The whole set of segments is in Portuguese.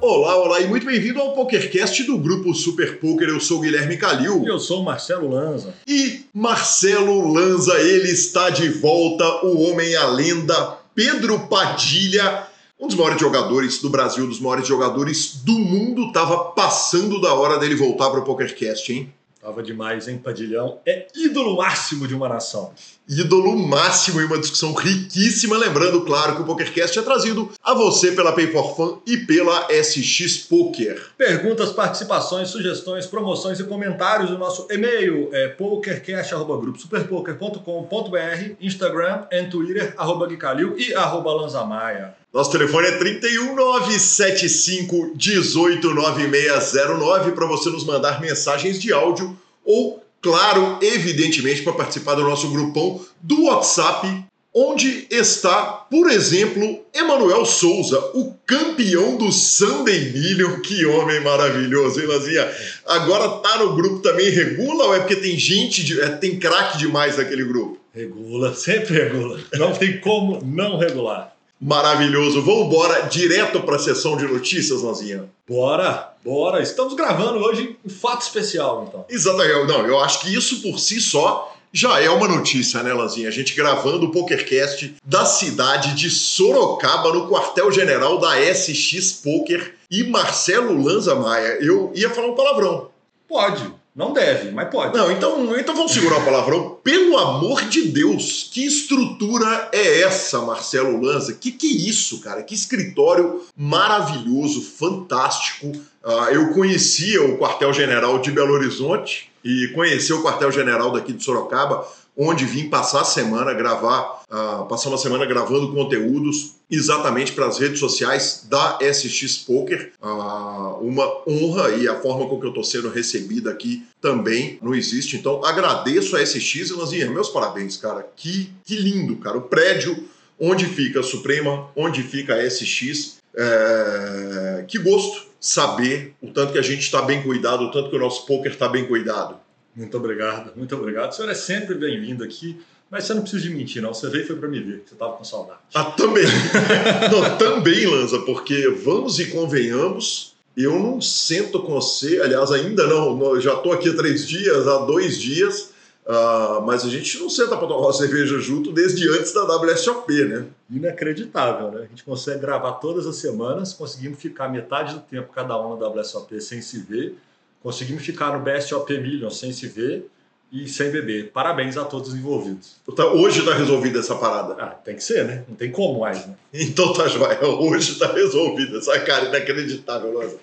Olá, olá e muito bem-vindo ao PokerCast do grupo Super Poker. Eu sou o Guilherme Calil. E eu sou o Marcelo Lanza. E Marcelo Lanza, ele está de volta, o homem, a lenda, Pedro Padilha, um dos maiores jogadores do Brasil, um dos maiores jogadores do mundo. Tava passando da hora dele voltar para o PokerCast, hein? Tava demais, hein, Padilhão? É ídolo máximo de uma nação. Ídolo máximo e uma discussão riquíssima. Lembrando, claro, que o PokerCast é trazido a você pela Pay Fun e pela SX Poker. Perguntas, participações, sugestões, promoções e comentários. O nosso e-mail é pokercast.gruposuperpoker.com.br, Instagram e Twitter, arroba Guicalil e arroba Lanzamaia. Nosso telefone é 31975 189609 para você nos mandar mensagens de áudio ou, claro, evidentemente, para participar do nosso grupão do WhatsApp, onde está, por exemplo, Emanuel Souza, o campeão do Sunday Million. Que homem maravilhoso, hein, Lazinha? Agora tá no grupo também, regula ou é porque tem gente, de, é, tem craque demais naquele grupo? Regula, sempre regula. Não tem como não regular. Maravilhoso. Vamos embora direto para a sessão de notícias, Lanzinha? Bora, bora. Estamos gravando hoje um fato especial, então. Exatamente. Não, eu acho que isso por si só já é uma notícia, né, Lanzinha? A gente gravando o PokerCast da cidade de Sorocaba, no quartel-general da SX Poker. E Marcelo Lanza Maia, eu ia falar um palavrão. Pode. Não deve, mas pode. Não, então, então vamos segurar o palavrão. Pelo amor de Deus, que estrutura é essa, Marcelo Lanza? Que que é isso, cara? Que escritório maravilhoso, fantástico. Uh, eu conhecia o quartel-general de Belo Horizonte e conheci o quartel-general daqui de Sorocaba onde vim passar a semana gravar, uh, passar uma semana gravando conteúdos exatamente para as redes sociais da SX Poker. Uh, uma honra e a forma com que eu estou sendo recebido aqui também não existe. Então agradeço a SX e Lanzinha, meus parabéns, cara. Que, que lindo, cara. O prédio onde fica a Suprema, onde fica a SX. É... Que gosto saber o tanto que a gente está bem cuidado, o tanto que o nosso poker está bem cuidado. Muito obrigado, muito obrigado. O senhor é sempre bem-vindo aqui, mas você não precisa de mentir, não. Você veio e foi para me ver, você estava com saudade. Ah, também. não, também, Lanza, porque vamos e convenhamos, eu não sento com você, aliás, ainda não, já estou aqui há três dias, há dois dias, uh, mas a gente não senta para tomar uma cerveja junto desde antes da WSOP, né? Inacreditável, né? A gente consegue gravar todas as semanas, conseguimos ficar metade do tempo cada um na WSOP sem se ver Conseguimos ficar no BSOP Million sem se ver e sem beber. Parabéns a todos os envolvidos. Tá, hoje está resolvida essa parada. Ah, tem que ser, né? Não tem como mais, né? Então tá joia. Hoje está resolvida. Essa cara inacreditável, Lázaro.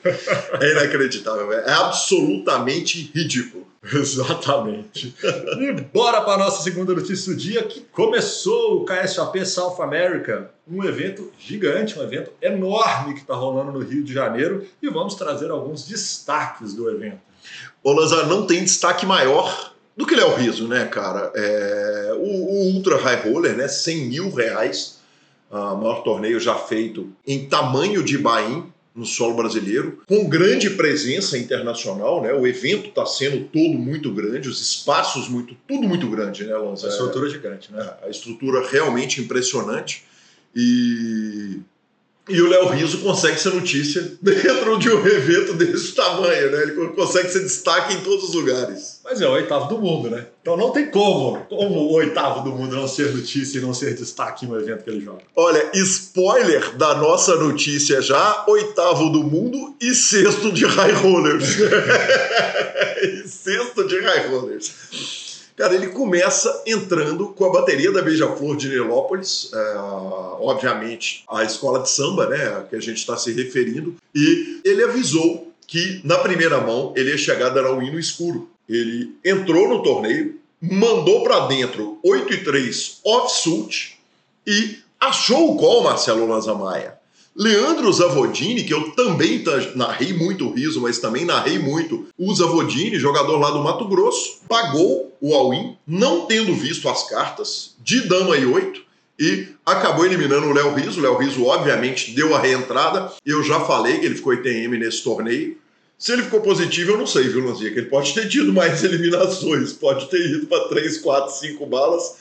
É inacreditável. É absolutamente ridículo. Exatamente. e bora para a nossa segunda notícia do dia, que começou o KSAP South America, um evento gigante, um evento enorme que está rolando no Rio de Janeiro, e vamos trazer alguns destaques do evento. Ô, Lazar, não tem destaque maior do que Léo Riso, né, cara? É, o, o, Ultra High Roller, né, 100 mil reais, uh, maior torneio já feito em tamanho de Bahia, no solo brasileiro, com grande presença internacional, né? O evento está sendo todo muito grande, os espaços muito, tudo muito grande, né, Lanza? A estrutura é, gigante, né? A estrutura realmente impressionante e e o Léo Riso consegue ser notícia dentro de um evento desse tamanho, né? Ele consegue ser destaque em todos os lugares. Mas é o oitavo do mundo, né? Então não tem como, como o oitavo do mundo não ser notícia e não ser destaque em um evento que ele joga. Olha, spoiler da nossa notícia já, oitavo do mundo e sexto de high rollers. e sexto de high rollers. Cara, ele começa entrando com a bateria da Beija-Flor de Nilópolis, é, obviamente a escola de samba, né, a que a gente está se referindo, e ele avisou que na primeira mão ele ia chegar a dar hino escuro. Ele entrou no torneio, mandou para dentro 8 e 3 off-suit e achou o call, Marcelo Lanzamaia. Leandro Zavodini, que eu também narrei muito o riso, mas também narrei muito o Zavodini, jogador lá do Mato Grosso, pagou o all-in, não tendo visto as cartas, de dama e oito, e acabou eliminando o Léo Riso. O Léo Riso, obviamente, deu a reentrada. Eu já falei que ele ficou ITM nesse torneio. Se ele ficou positivo, eu não sei, viu, Lanzinha? Que ele pode ter tido mais eliminações, pode ter ido para 3, 4, 5 balas.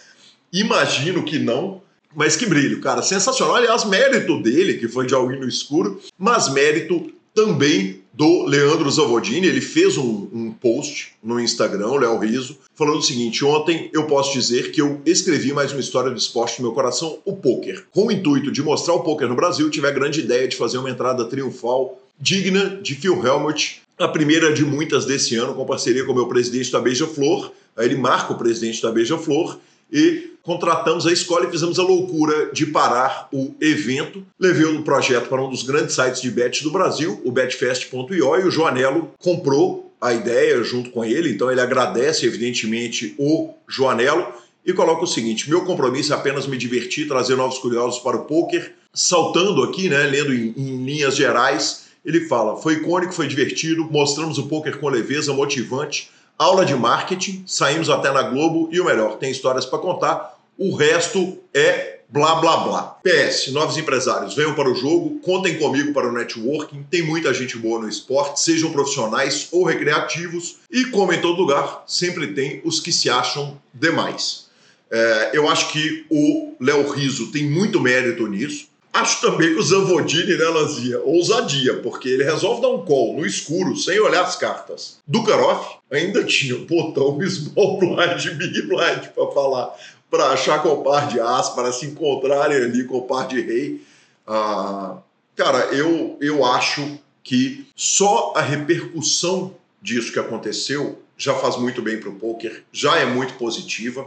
Imagino que não. Mas que brilho, cara, sensacional. Aliás, mérito dele, que foi de alguém no escuro, mas mérito também do Leandro Zavodini. Ele fez um, um post no Instagram, Léo Riso, falando o seguinte: ontem eu posso dizer que eu escrevi mais uma história do esporte no meu coração, o pôquer. Com o intuito de mostrar o pôquer no Brasil, tive a grande ideia de fazer uma entrada triunfal digna de Phil Helmut, a primeira de muitas desse ano, com parceria com o meu presidente da Beija-Flor. Aí ele marca o presidente da Beija-Flor e contratamos a escola e fizemos a loucura de parar o evento. Levei o projeto para um dos grandes sites de bets do Brasil, o betfest.io, e o Joanelo comprou a ideia junto com ele, então ele agradece, evidentemente, o Joanelo e coloca o seguinte: meu compromisso é apenas me divertir, trazer novos curiosos para o poker. Saltando aqui, né, lendo em, em linhas gerais, ele fala: foi icônico, foi divertido, mostramos o poker com leveza, motivante aula de marketing, saímos até na Globo e o melhor, tem histórias para contar. O resto é blá blá blá. PS, novos empresários, venham para o jogo, contem comigo para o networking. Tem muita gente boa no esporte, sejam profissionais ou recreativos. E como em todo lugar, sempre tem os que se acham demais. É, eu acho que o Léo Riso tem muito mérito nisso. Acho também que o Zavodini, né, Lanzinha, ousadia, porque ele resolve dar um call no escuro, sem olhar as cartas. Dukarov ainda tinha o botão Small Blind, Big Blind para falar, para achar qual par de as, para se encontrarem ali com o par de rei. Ah, cara, eu, eu acho que só a repercussão disso que aconteceu já faz muito bem para o poker, já é muito positiva.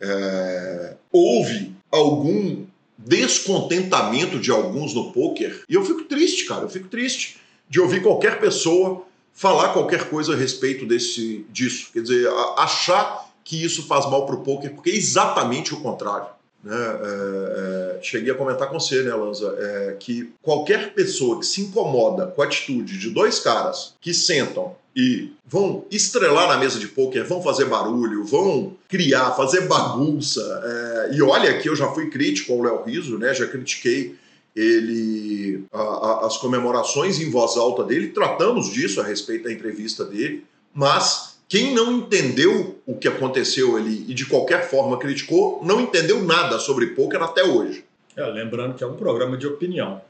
É, houve algum descontentamento de alguns no poker. E eu fico triste, cara, eu fico triste de ouvir qualquer pessoa falar qualquer coisa a respeito desse disso. Quer dizer, achar que isso faz mal para o poker, porque é exatamente o contrário. Né? É, é, cheguei a comentar com você, né, Lanza, é, que qualquer pessoa que se incomoda com a atitude de dois caras que sentam e vão estrelar na mesa de pôquer, vão fazer barulho, vão criar, fazer bagunça. É, e olha que eu já fui crítico ao Léo Riso, né? Já critiquei ele a, a, as comemorações em voz alta dele, tratamos disso a respeito da entrevista dele, mas quem não entendeu o que aconteceu ali e de qualquer forma criticou, não entendeu nada sobre pôquer até hoje. É, lembrando que é um programa de opinião.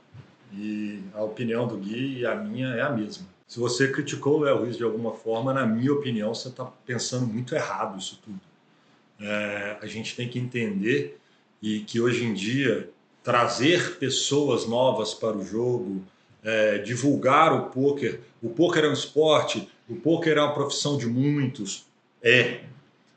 E a opinião do Gui e a minha é a mesma. Se você criticou o Léo Ruiz de alguma forma, na minha opinião, você está pensando muito errado isso tudo. É, a gente tem que entender e que hoje em dia trazer pessoas novas para o jogo, é, divulgar o poker. O poker é um esporte, o poker é uma profissão de muitos, é.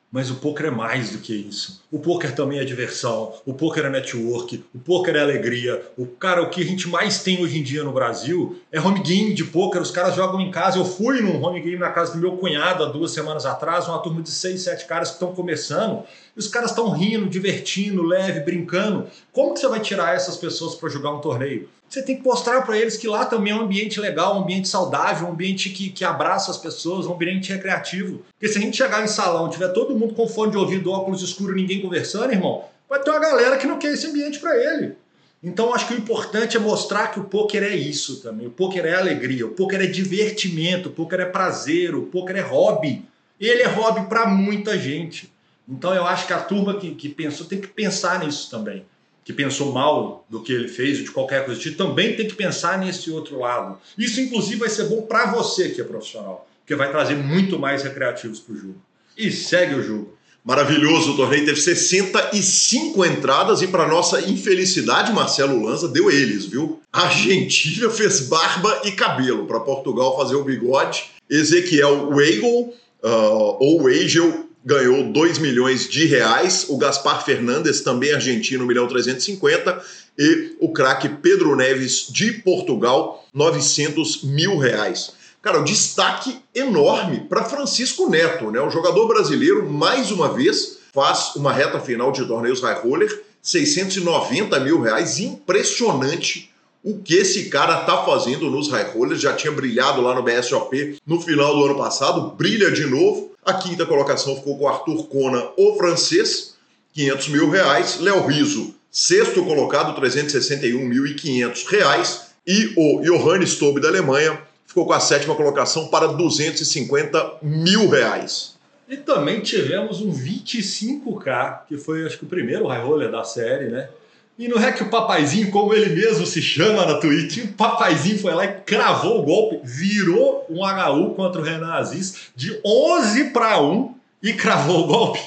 Mas o poker é mais do que isso. O poker também é diversão, o poker é network, o poker é alegria. O cara, o que a gente mais tem hoje em dia no Brasil é home game de poker. Os caras jogam em casa. Eu fui num home game na casa do meu cunhado há duas semanas atrás, uma turma de seis, sete caras que estão começando. E os caras estão rindo, divertindo, leve, brincando. Como que você vai tirar essas pessoas para jogar um torneio? Você tem que mostrar para eles que lá também é um ambiente legal, um ambiente saudável, um ambiente que, que abraça as pessoas, um ambiente recreativo. Porque se a gente chegar em salão, tiver todo mundo com fone de ouvido, óculos escuros, ninguém conversando, irmão, vai ter uma galera que não quer esse ambiente para ele. Então acho que o importante é mostrar que o poker é isso também. O poker é alegria, o poker é divertimento, o poker é prazer, o poker é hobby. Ele é hobby para muita gente. Então eu acho que a turma que, que pensou tem que pensar nisso também que pensou mal do que ele fez, de qualquer coisa, tipo, também tem que pensar nesse outro lado. Isso, inclusive, vai ser bom para você que é profissional, porque vai trazer muito mais recreativos para o jogo. E segue o jogo. Maravilhoso, o torneio teve 65 entradas e, para nossa infelicidade, Marcelo Lanza deu eles, viu? A Argentina fez barba e cabelo para Portugal fazer o bigode. Ezequiel Weigel, uh, ou Weigel, ganhou 2 milhões de reais, o Gaspar Fernandes, também argentino, 1 milhão 350, e o craque Pedro Neves, de Portugal, 900 mil reais. Cara, o destaque enorme para Francisco Neto, né? O jogador brasileiro, mais uma vez, faz uma reta final de torneios high roller, 690 mil reais, impressionante o que esse cara tá fazendo nos high rollers, já tinha brilhado lá no BSOP no final do ano passado, brilha de novo, a quinta colocação ficou com o Arthur Kona, o francês, 500 mil reais. Léo Riso, sexto colocado, 361.500 reais. E o Johannes Tobe da Alemanha ficou com a sétima colocação para 250 mil reais. E também tivemos um 25K, que foi acho que o primeiro high roller da série, né? E não é que o papaizinho, como ele mesmo se chama na Twitch, o papaizinho foi lá e cravou o golpe, virou um HU contra o Renan Aziz de 11 para 1 e cravou o golpe.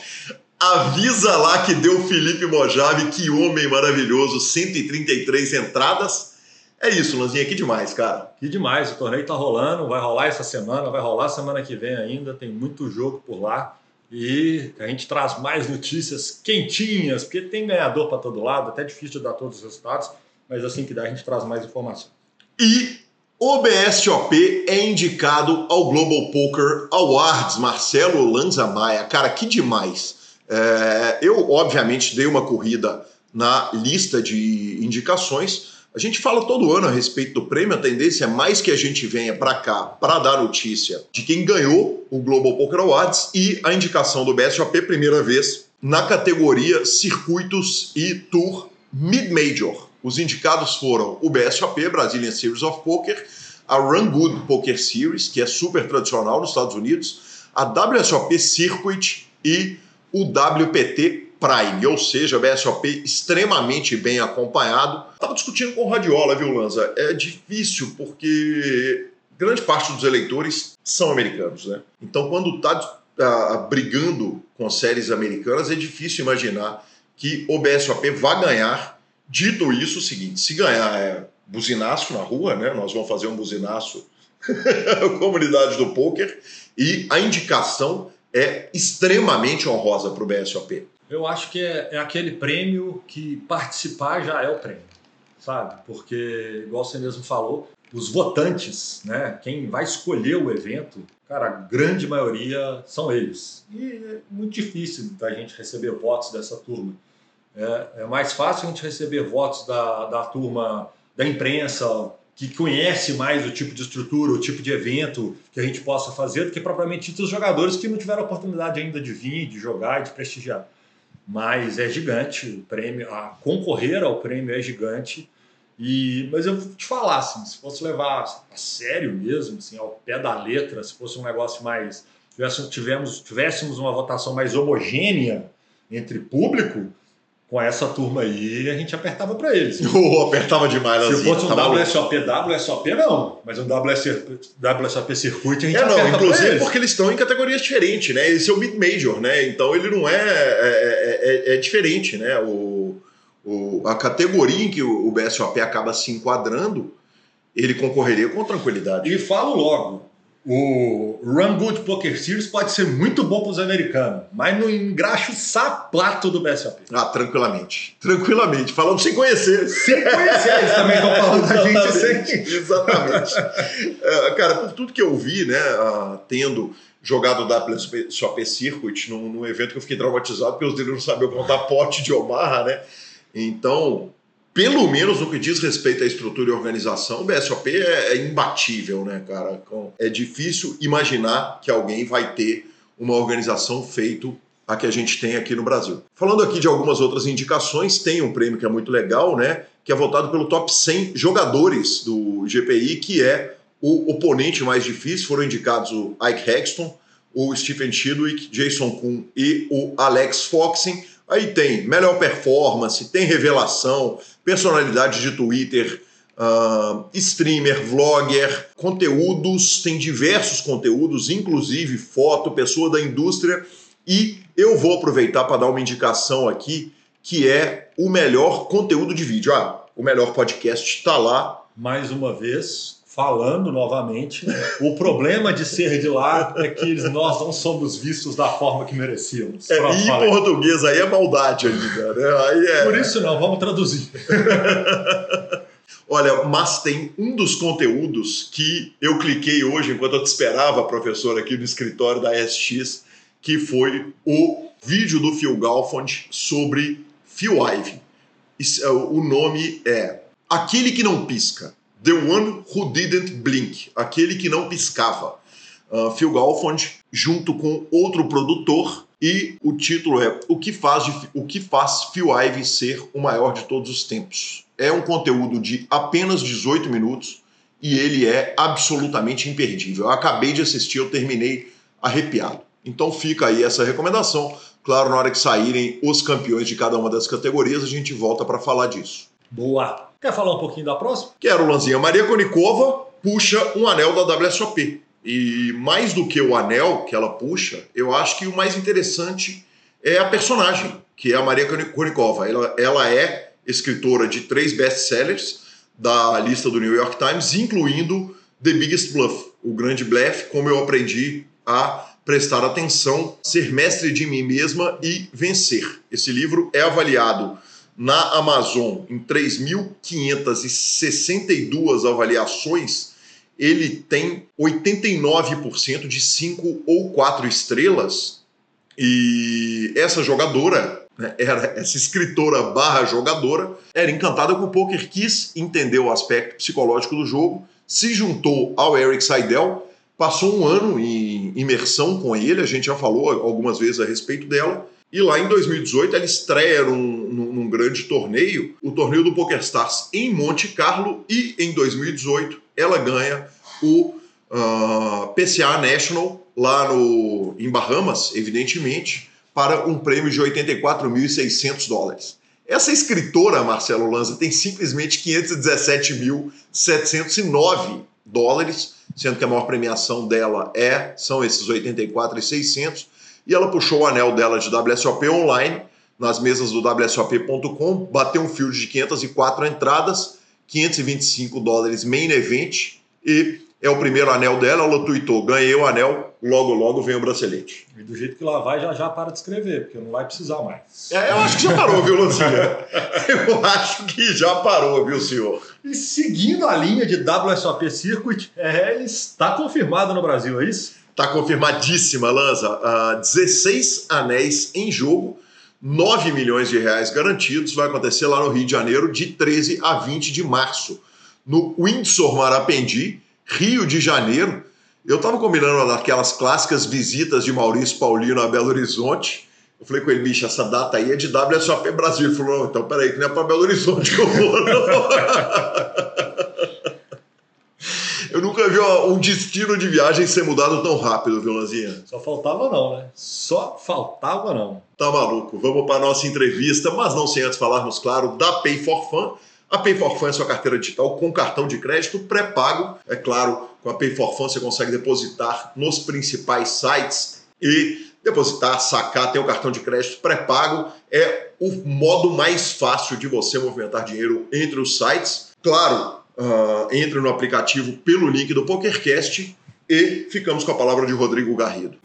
Avisa lá que deu Felipe Mojave, que homem maravilhoso, 133 entradas. É isso, Lanzinha, que demais, cara. Que demais, o torneio tá rolando, vai rolar essa semana, vai rolar semana que vem ainda, tem muito jogo por lá. E a gente traz mais notícias quentinhas, porque tem ganhador para todo lado, até difícil de dar todos os resultados, mas assim que dá a gente traz mais informação. E o BSOP é indicado ao Global Poker Awards, Marcelo Lanza Maia. Cara, que demais. É, eu, obviamente, dei uma corrida na lista de indicações. A gente fala todo ano a respeito do prêmio, a tendência é mais que a gente venha para cá para dar notícia de quem ganhou o Global Poker Awards e a indicação do BSOP, primeira vez, na categoria Circuitos e Tour Mid-Major. Os indicados foram o BSOP, Brazilian Series of Poker, a Run Good Poker Series, que é super tradicional nos Estados Unidos, a WSOP Circuit e o WPT Prime, ou seja, BSOP extremamente bem acompanhado. Estava discutindo com o Radiola, viu, Lanza? É difícil porque grande parte dos eleitores são americanos, né? Então, quando está uh, brigando com séries americanas, é difícil imaginar que o BSOP vá ganhar. Dito isso, o seguinte: se ganhar é buzinaço na rua, né? Nós vamos fazer um buzinaço comunidade do poker e a indicação é extremamente honrosa para o BSOP. Eu acho que é, é, aquele prêmio que participar já é o prêmio, sabe? Porque, igual você mesmo falou, os votantes, né? Quem vai escolher o evento, cara, a grande maioria são eles. E é muito difícil da gente receber votos dessa turma. É, é mais fácil a gente receber votos da, da turma da imprensa, que conhece mais o tipo de estrutura, o tipo de evento que a gente possa fazer, do que propriamente os jogadores que não tiveram oportunidade ainda de vir, de jogar e de prestigiar. Mas é gigante o prêmio, a concorrer ao prêmio é gigante. E, mas eu vou te falar, assim, se fosse levar a sério mesmo, assim, ao pé da letra, se fosse um negócio mais. Tivéssemos, tivéssemos uma votação mais homogênea entre público, com essa turma aí, a gente apertava para eles. Oh, apertava demais. Se fosse um tá WSOP, WSOP não, mas um WSOP, WSOP Circuit a gente é, não, inclusive eles. porque eles estão em categorias diferentes, né? Esse é o mid-major, né? Então ele não é é, é, é, é diferente, né? O, o, a categoria em que o, BSOP acaba se enquadrando, ele concorreria com tranquilidade. E falo logo, o Run Good Poker Series pode ser muito bom para os americanos, mas não engraxa o sapato do BSOP. Ah, tranquilamente. Tranquilamente. Falando sem conhecer. Sem conhecer, eles também estão falando da gente sem. Exatamente. uh, cara, por tudo que eu vi, né, uh, tendo jogado o WSOP Circuit num, num evento que eu fiquei traumatizado porque os deles não sabiam contar pote de Omaha, né? Então, pelo menos no que diz respeito à estrutura e organização, o BSOP é, é imbatível, né, cara? É difícil imaginar que alguém vai ter uma organização feito a que a gente tem aqui no Brasil. Falando aqui de algumas outras indicações, tem um prêmio que é muito legal, né? Que é votado pelo top 100 jogadores do GPI, que é o oponente mais difícil. Foram indicados o Ike Hexton, o Stephen Chidwick, Jason Kuhn e o Alex Foxen. Aí tem melhor performance, tem revelação, personalidade de Twitter, uh, streamer, vlogger, conteúdos, tem diversos conteúdos, inclusive foto, pessoa da indústria. E eu vou aproveitar para dar uma indicação aqui, que é o melhor conteúdo de vídeo. Ah, o melhor podcast está lá. Mais uma vez, falando novamente, o problema de ser de lá é que nós não somos vistos da forma que merecíamos. É, e em português aí é maldade ainda, né? Aí é... Por isso não, vamos traduzir. Olha, mas tem um dos conteúdos que eu cliquei hoje enquanto eu te esperava, professor, aqui no escritório da SX, que foi o vídeo do Phil Galfond sobre Phil Ivey. É, o nome é Aquele que não pisca The One Who Didn't Blink, aquele que não piscava. Uh, Phil Galfond, junto com outro produtor, e o título é O que faz, o que faz Phil Ivey ser o maior de todos os tempos. É um conteúdo de apenas 18 minutos e ele é absolutamente imperdível. Eu acabei de assistir, eu terminei arrepiado. Então fica aí essa recomendação Claro, na hora que saírem os campeões de cada uma das categorias, a gente volta para falar disso. Boa. Quer falar um pouquinho da próxima? Quero, Lanzinha. Maria Konikova puxa um anel da WSOP. E mais do que o anel que ela puxa, eu acho que o mais interessante é a personagem, que é a Maria Konikova. Ela, ela é escritora de três best-sellers da lista do New York Times, incluindo The Biggest Bluff, o grande blefe, como eu aprendi a prestar atenção, ser mestre de mim mesma e vencer. Esse livro é avaliado na Amazon em 3.562 avaliações. Ele tem 89% de 5 ou 4 estrelas. E essa jogadora, né, era essa escritora barra jogadora, era encantada com o poker, quis entender o aspecto psicológico do jogo, se juntou ao Eric Seidel, passou um ano em imersão com ele, a gente já falou algumas vezes a respeito dela. E lá em 2018 ela estreia num, num grande torneio, o torneio do PokerStars em Monte Carlo, e em 2018 ela ganha o uh, ah, PCA National lá no, em Bahamas, evidentemente, para um prêmio de 84.600 dólares. Essa escritora, Marcelo Lanza, tem simplesmente 517.709 dólares sendo que a maior premiação dela é são esses 84,600 e ela puxou o anel dela de WSOP online nas mesas do WSOP.com, bateu um field de 504 entradas, 525 dólares main event e é o primeiro anel dela, ela tweetou, ganhei o anel, logo logo vem o bracelete. E do jeito que lá vai, já já para de escrever, porque não vai precisar mais. É, eu acho que já parou, viu, Lanzinha? eu acho que já parou, viu, senhor? E seguindo a linha de WSOP Circuit, é, está confirmado no Brasil, é isso? Está confirmadíssima, Lanza. Uh, 16 anéis em jogo, 9 milhões de reais garantidos. Vai acontecer lá no Rio de Janeiro, de 13 a 20 de março, no Windsor Marapendi Rio de Janeiro. Eu estava combinando aquelas clássicas visitas de Maurício Paulino a Belo Horizonte. Eu falei com ele, bicho, essa data aí é de WSOP Brasil. Ele falou, então peraí, que não é para Belo Horizonte que eu vou, não. Eu nunca vi um destino de viagem ser mudado tão rápido, viu, Lanzinha? Só faltava não, né? Só faltava não. Tá maluco. Vamos para a nossa entrevista, mas não sem antes falarmos, claro, da Pay for Fun a Pay for Fun é sua carteira digital com cartão de crédito pré-pago. É claro, com a Pay for Fun você consegue depositar nos principais sites e depositar, sacar, ter o um cartão de crédito pré-pago. É o modo mais fácil de você movimentar dinheiro entre os sites. Claro, uh, entre no aplicativo pelo link do PokerCast e ficamos com a palavra de Rodrigo Garrido.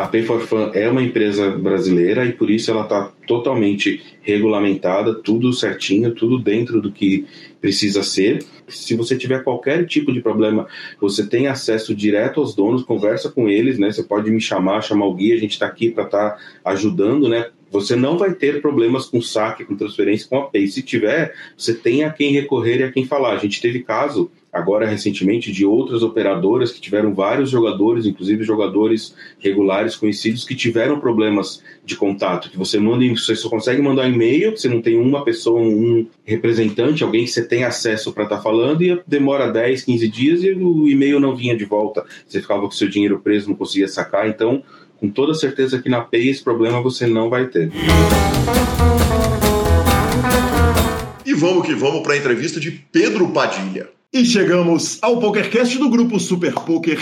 A Pay for Fun é uma empresa brasileira e por isso ela está totalmente regulamentada, tudo certinho, tudo dentro do que precisa ser. Se você tiver qualquer tipo de problema, você tem acesso direto aos donos, conversa com eles, né? Você pode me chamar, chamar o guia, a gente está aqui para estar tá ajudando, né? Você não vai ter problemas com saque, com transferência com a Pay. Se tiver, você tem a quem recorrer e a quem falar. A gente teve caso agora recentemente de outras operadoras que tiveram vários jogadores, inclusive jogadores regulares conhecidos que tiveram problemas de contato, que você manda, você só consegue mandar e-mail, você não tem uma pessoa, um representante, alguém que você tem acesso para estar tá falando e demora 10, 15 dias e o e-mail não vinha de volta, você ficava com seu dinheiro preso, não conseguia sacar, então com toda certeza que na Pay esse problema você não vai ter. E vamos que vamos para a entrevista de Pedro Padilha. E chegamos ao PokerCast do grupo Super Poker.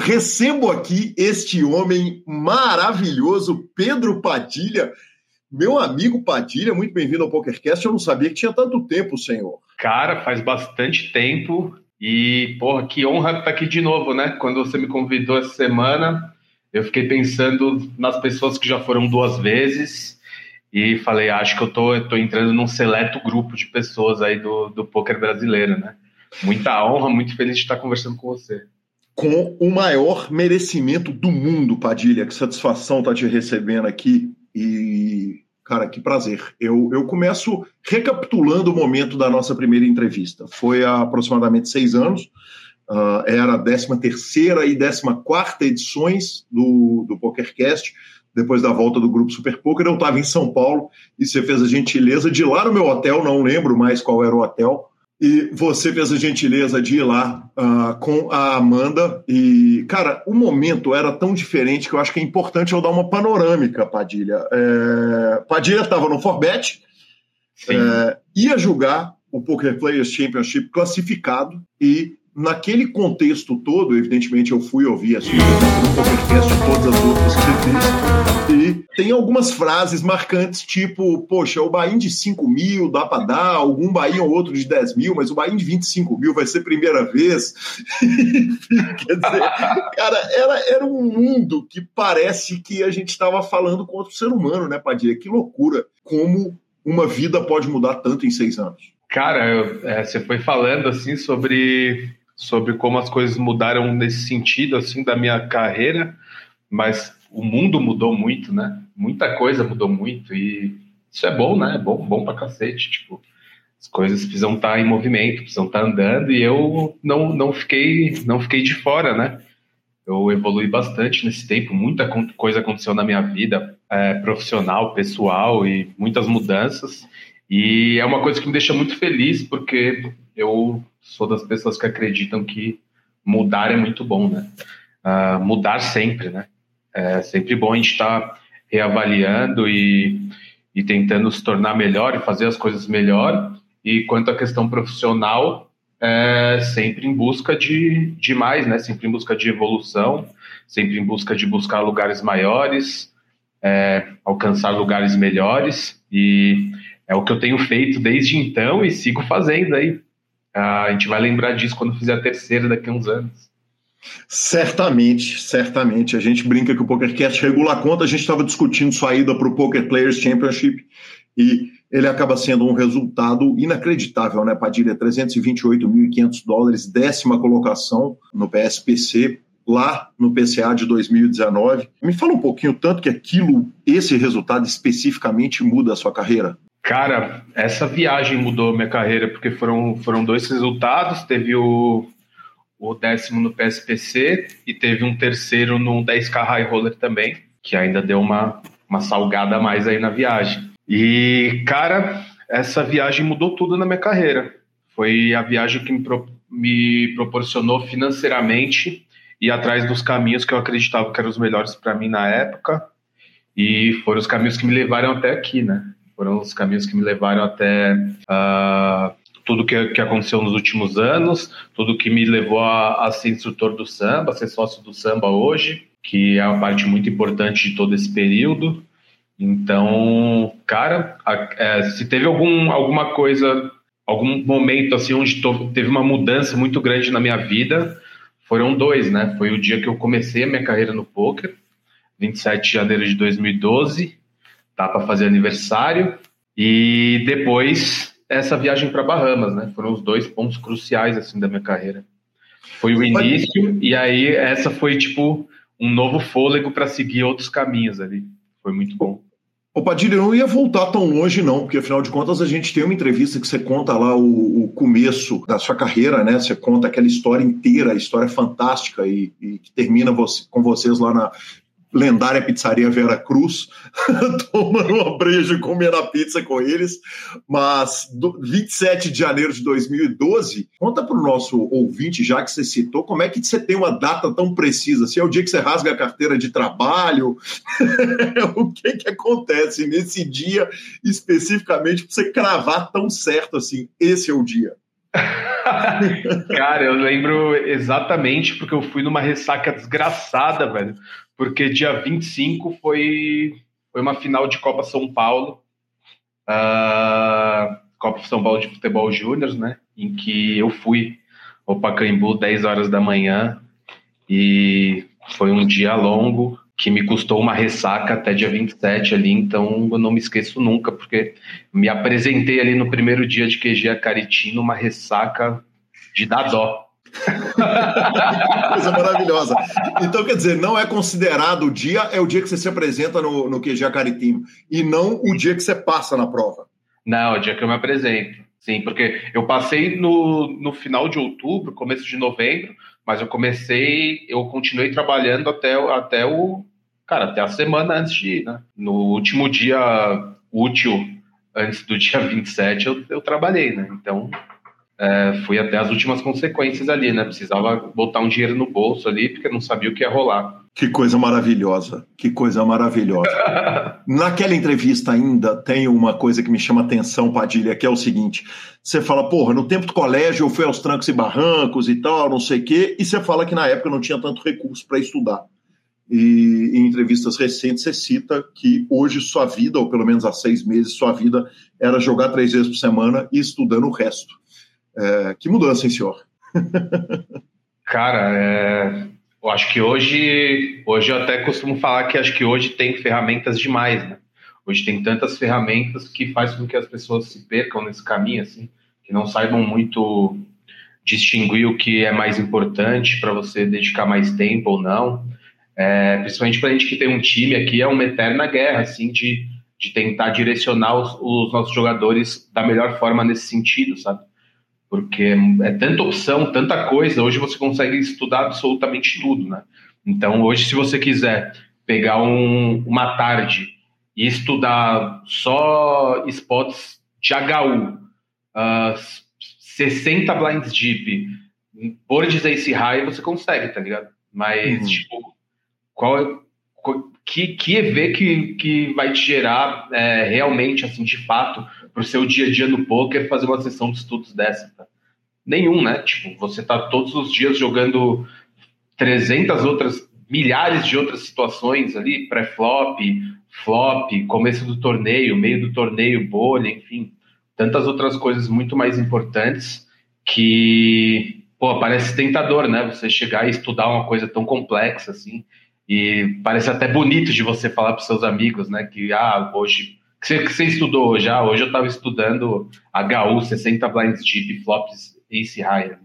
Recebo aqui este homem maravilhoso, Pedro Padilha. Meu amigo Padilha, muito bem-vindo ao PokerCast. Eu não sabia que tinha tanto tempo, senhor. Cara, faz bastante tempo. E, porra, que honra estar aqui de novo, né? Quando você me convidou essa semana, eu fiquei pensando nas pessoas que já foram duas vezes e falei, acho que eu tô, eu tô entrando num seleto grupo de pessoas aí do, do poker brasileiro, né? Muita honra, muito feliz de estar conversando com você. Com o maior merecimento do mundo, Padilha. Que satisfação tá te recebendo aqui. E, cara, que prazer. Eu, eu começo recapitulando o momento da nossa primeira entrevista. Foi há aproximadamente seis anos. Uh, era a 13 terceira e 14 quarta edições do, do PokerCast depois da volta do grupo Super Poker, eu estava em São Paulo e você fez a gentileza de ir lá no meu hotel, não lembro mais qual era o hotel, E você fez a gentileza de ir lá uh, com a Amanda. E, cara, o momento era tão diferente que eu acho que é importante eu dar uma panorâmica, Padilha. É... Padilha estava no Forbet, é... ia jogar o Poker Players Championship classificado e naquele contexto todo, evidentemente eu fui ouvir as no podcast todas as outras que você fez, e tem algumas frases marcantes, tipo, poxa, o Bahia de 5 mil dá para dar, algum Bahia ou outro de 10 mil, mas o Bahia de 25 mil vai ser primeira vez. Quer dizer, cara, era, era um mundo que parece que a gente estava falando com outro ser humano, né, Padilha? Que loucura como uma vida pode mudar tanto em seis anos. Cara, eu, é, você foi falando assim sobre sobre como as coisas mudaram nesse sentido assim da minha carreira, mas o mundo mudou muito, né? Muita coisa mudou muito e isso é bom, né? É bom, bom pra cacete, tipo, as coisas precisam estar tá em movimento, precisam estar tá andando e eu não, não fiquei não fiquei de fora, né? Eu evolui bastante nesse tempo, muita coisa aconteceu na minha vida é, profissional, pessoal e muitas mudanças. E é uma coisa que me deixa muito feliz porque eu sou das pessoas que acreditam que mudar é muito bom, né? Uh, mudar sempre, né? É sempre bom a gente estar tá reavaliando e, e tentando se tornar melhor e fazer as coisas melhor. E quanto à questão profissional, é sempre em busca de, de mais, né? Sempre em busca de evolução, sempre em busca de buscar lugares maiores, é, alcançar lugares melhores. E é o que eu tenho feito desde então e sigo fazendo aí. Ah, a gente vai lembrar disso quando fizer a terceira daqui a uns anos. Certamente, certamente. A gente brinca que o PokerCast regula a conta. A gente estava discutindo sua ida para o Poker Players Championship e ele acaba sendo um resultado inacreditável, né, Padilha? 328.500 dólares, décima colocação no PSPC, lá no PCA de 2019. Me fala um pouquinho tanto que aquilo, esse resultado especificamente muda a sua carreira. Cara, essa viagem mudou minha carreira, porque foram, foram dois resultados. Teve o, o décimo no PSPC e teve um terceiro no 10K High Roller também, que ainda deu uma, uma salgada a mais aí na viagem. E, cara, essa viagem mudou tudo na minha carreira. Foi a viagem que me, pro, me proporcionou financeiramente e atrás dos caminhos que eu acreditava que eram os melhores para mim na época. E foram os caminhos que me levaram até aqui, né? Foram os caminhos que me levaram até uh, tudo que, que aconteceu nos últimos anos, tudo que me levou a, a ser instrutor do samba, a ser sócio do samba hoje, que é uma parte muito importante de todo esse período. Então, cara, é, se teve algum, alguma coisa, algum momento assim onde to, teve uma mudança muito grande na minha vida, foram dois, né? Foi o dia que eu comecei a minha carreira no poker, 27 de janeiro de 2012, tá para fazer aniversário e depois essa viagem para Bahamas, né? Foram os dois pontos cruciais assim da minha carreira. Foi o início e aí essa foi tipo um novo fôlego para seguir outros caminhos ali. Foi muito bom. Ô Padilha, eu não ia voltar tão longe, não, porque afinal de contas a gente tem uma entrevista que você conta lá o, o começo da sua carreira, né? Você conta aquela história inteira, a história fantástica e, e que termina você, com vocês lá na lendária pizzaria Vera Cruz, tomando uma breja e comendo a pizza com eles. Mas do, 27 de janeiro de 2012, conta para o nosso ouvinte, já que você citou, como é que você tem uma data tão precisa? Se assim, é o dia que você rasga a carteira de trabalho? o que, que acontece nesse dia especificamente para você cravar tão certo assim? Esse é o dia. Cara, eu lembro exatamente porque eu fui numa ressaca desgraçada, velho porque dia 25 foi, foi uma final de Copa São Paulo, uh, Copa São Paulo de Futebol Júnior, né? Em que eu fui ao Pacaembu 10 horas da manhã e foi um dia longo que me custou uma ressaca até dia 27 ali, então eu não me esqueço nunca, porque me apresentei ali no primeiro dia de QG a Cariti numa ressaca de dar dó. Coisa maravilhosa. Então, quer dizer, não é considerado o dia, é o dia que você se apresenta no, no QG Caritimo, e não o dia que você passa na prova. Não, é o dia que eu me apresento. Sim, porque eu passei no, no final de outubro, começo de novembro, mas eu comecei, eu continuei trabalhando até, até o. Cara, até a semana antes de ir, né? No último dia útil, antes do dia 27, eu, eu trabalhei, né? Então, é, fui até as últimas consequências ali, né? Precisava botar um dinheiro no bolso ali, porque não sabia o que ia rolar. Que coisa maravilhosa, que coisa maravilhosa. Naquela entrevista ainda tem uma coisa que me chama atenção, Padilha, que é o seguinte: você fala, porra, no tempo do colégio eu fui aos trancos e barrancos e tal, não sei o quê, e você fala que na época não tinha tanto recurso para estudar. E em entrevistas recentes você cita que hoje sua vida, ou pelo menos há seis meses, sua vida era jogar três vezes por semana e estudando o resto. É, que mudança, hein, senhor? Cara, é, eu acho que hoje, hoje eu até costumo falar que acho que hoje tem ferramentas demais, né? Hoje tem tantas ferramentas que faz com que as pessoas se percam nesse caminho, assim, que não saibam muito distinguir o que é mais importante para você dedicar mais tempo ou não. É, principalmente para a gente que tem um time aqui, é uma eterna guerra, assim, de, de tentar direcionar os, os nossos jogadores da melhor forma nesse sentido, sabe? Porque é tanta opção, tanta coisa. Hoje você consegue estudar absolutamente tudo, né? Então, hoje, se você quiser pegar um, uma tarde e estudar só spots de HU, uh, 60 blinds deep, boards ace high, você consegue, tá ligado? Mas, uhum. tipo, qual, qual que, que EV que, que vai te gerar é, realmente, assim, de fato, para o seu dia a dia no poker fazer uma sessão de estudos dessa? Tá? Nenhum, né? Tipo, você tá todos os dias jogando 300 outras, milhares de outras situações ali, pré-flop, flop, começo do torneio, meio do torneio, bolha, enfim, tantas outras coisas muito mais importantes que, pô, parece tentador, né? Você chegar e estudar uma coisa tão complexa assim, e parece até bonito de você falar para seus amigos, né? Que, ah, hoje que você, que você estudou hoje? Ah, hoje eu estava estudando HU, 60 blinds deep, flops ace high.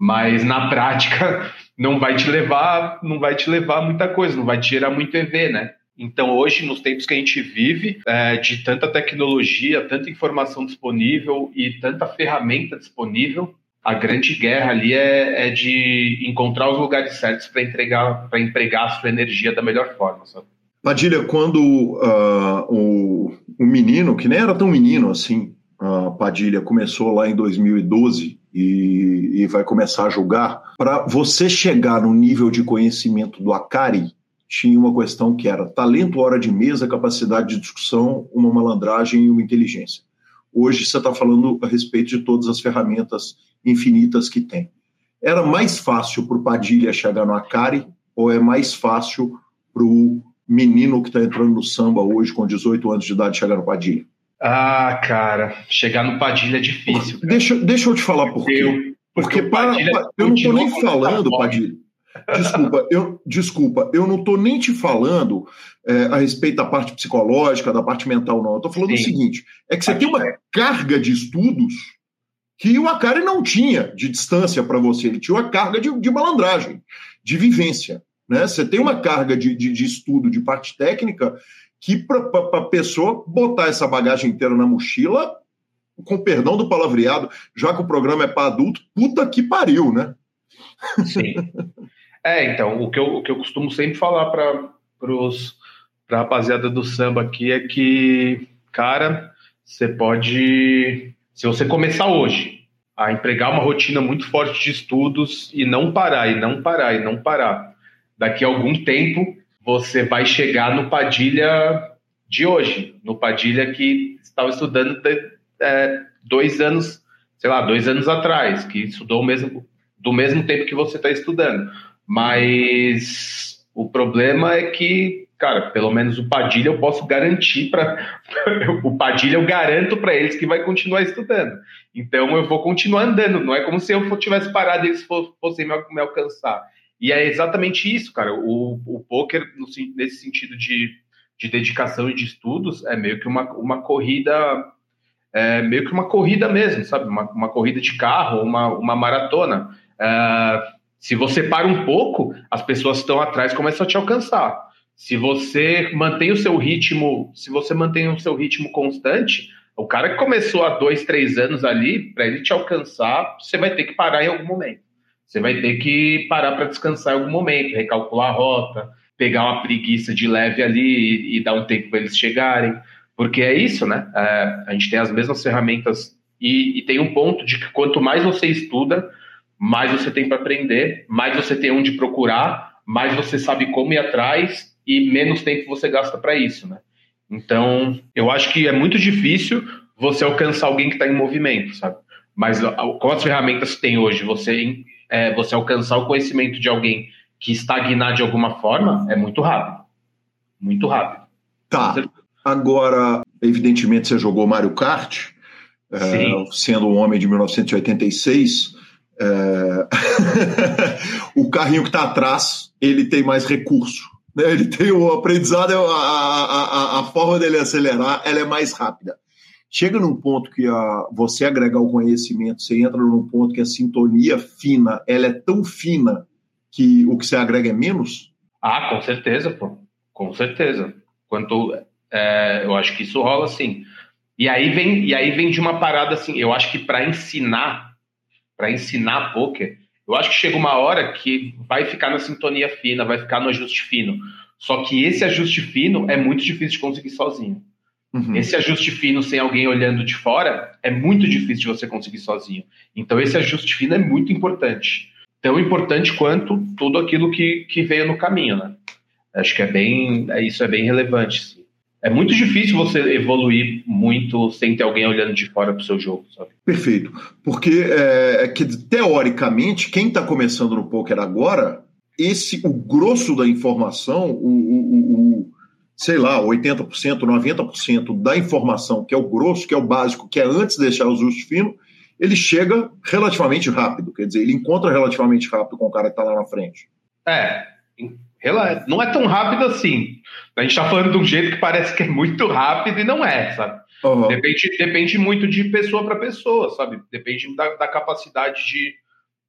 Mas na prática não vai te levar, não vai te levar muita coisa, não vai te gerar muito EV, né? Então hoje, nos tempos que a gente vive, é, de tanta tecnologia, tanta informação disponível e tanta ferramenta disponível, a grande guerra ali é, é de encontrar os lugares certos para entregar, para empregar a sua energia da melhor forma, sabe? Padilha, quando uh, o, o menino, que nem era tão menino assim, uh, Padilha, começou lá em 2012 e, e vai começar a julgar, para você chegar no nível de conhecimento do Akari, tinha uma questão que era talento, hora de mesa, capacidade de discussão, uma malandragem e uma inteligência. Hoje você está falando a respeito de todas as ferramentas infinitas que tem. Era mais fácil para o Padilha chegar no Akari ou é mais fácil para o menino que está entrando no samba hoje com 18 anos de idade chegar no Padilha? Ah, cara, chegar no Padilha é difícil. Deixa, deixa eu te falar por quê. Eu, porque, porque para, eu não estou nem falando, Padilha. Desculpa, eu, desculpa, eu não estou nem te falando é, a respeito da parte psicológica, da parte mental, não. Eu estou falando Sim. o seguinte: é que você tem uma carga de estudos que o Akari não tinha de distância para você, ele tinha uma carga de, de malandragem, de vivência. Né? Você tem uma carga de, de, de estudo, de parte técnica, que para a pessoa botar essa bagagem inteira na mochila, com perdão do palavreado, já que o programa é para adulto, puta que pariu, né? Sim. É, então, o que eu, o que eu costumo sempre falar para a rapaziada do samba aqui é que, cara, você pode. Se você começar hoje a empregar uma rotina muito forte de estudos e não parar, e não parar, e não parar, daqui a algum tempo você vai chegar no Padilha de hoje, no Padilha que estava estudando de, é, dois anos, sei lá, dois anos atrás, que estudou mesmo, do mesmo tempo que você está estudando. Mas o problema é que, cara, pelo menos o Padilha eu posso garantir para. o Padilha eu garanto para eles que vai continuar estudando. Então eu vou continuar andando, não é como se eu tivesse parado e eles fossem me alcançar. E é exatamente isso, cara. O, o poker, nesse sentido de, de dedicação e de estudos, é meio que uma, uma corrida, é meio que uma corrida mesmo, sabe? Uma, uma corrida de carro, uma, uma maratona. É, se você para um pouco, as pessoas estão atrás começam a te alcançar. Se você mantém o seu ritmo, se você mantém o seu ritmo constante, o cara que começou há dois, três anos ali, para ele te alcançar, você vai ter que parar em algum momento. Você vai ter que parar para descansar em algum momento, recalcular a rota, pegar uma preguiça de leve ali e, e dar um tempo para eles chegarem. Porque é isso, né? É, a gente tem as mesmas ferramentas E, e tem um ponto de que quanto mais você estuda, mais você tem para aprender, mais você tem onde procurar, mais você sabe como ir atrás e menos tempo você gasta para isso, né? Então, eu acho que é muito difícil você alcançar alguém que está em movimento, sabe? Mas com as ferramentas que tem hoje, você, é, você alcançar o conhecimento de alguém que estagnar de alguma forma é muito rápido. Muito rápido. Tá. Agora, evidentemente, você jogou Mario Kart, é, sendo um homem de 1986. É... o carrinho que está atrás, ele tem mais recurso. Né? Ele tem o aprendizado, a, a, a, a, forma dele acelerar, ela é mais rápida. Chega num ponto que a, você agregar o conhecimento, você entra num ponto que a sintonia fina, ela é tão fina que o que você agrega é menos? Ah, com certeza, pô. Com certeza. Quanto é, eu acho que isso rola sim. E aí vem, e aí vem de uma parada assim, eu acho que para ensinar, para ensinar poker, eu acho que chega uma hora que vai ficar na sintonia fina, vai ficar no ajuste fino. Só que esse ajuste fino é muito difícil de conseguir sozinho. Uhum. Esse ajuste fino sem alguém olhando de fora é muito difícil de você conseguir sozinho. Então esse ajuste fino é muito importante. Tão importante quanto tudo aquilo que, que veio no caminho, né? Acho que é bem, é, isso é bem relevante. Sim é muito difícil você evoluir muito sem ter alguém olhando de fora para o seu jogo, sabe? Perfeito. Porque, é, é que, teoricamente, quem está começando no poker agora, esse o grosso da informação, o, o, o sei lá, 80%, 90% da informação, que é o grosso, que é o básico, que é antes de deixar o ajuste fino, ele chega relativamente rápido. Quer dizer, ele encontra relativamente rápido com o cara que está lá na frente. É, não é tão rápido assim. A gente está falando de um jeito que parece que é muito rápido e não é, sabe? Uhum. Depende, depende muito de pessoa para pessoa, sabe? Depende da, da, capacidade de,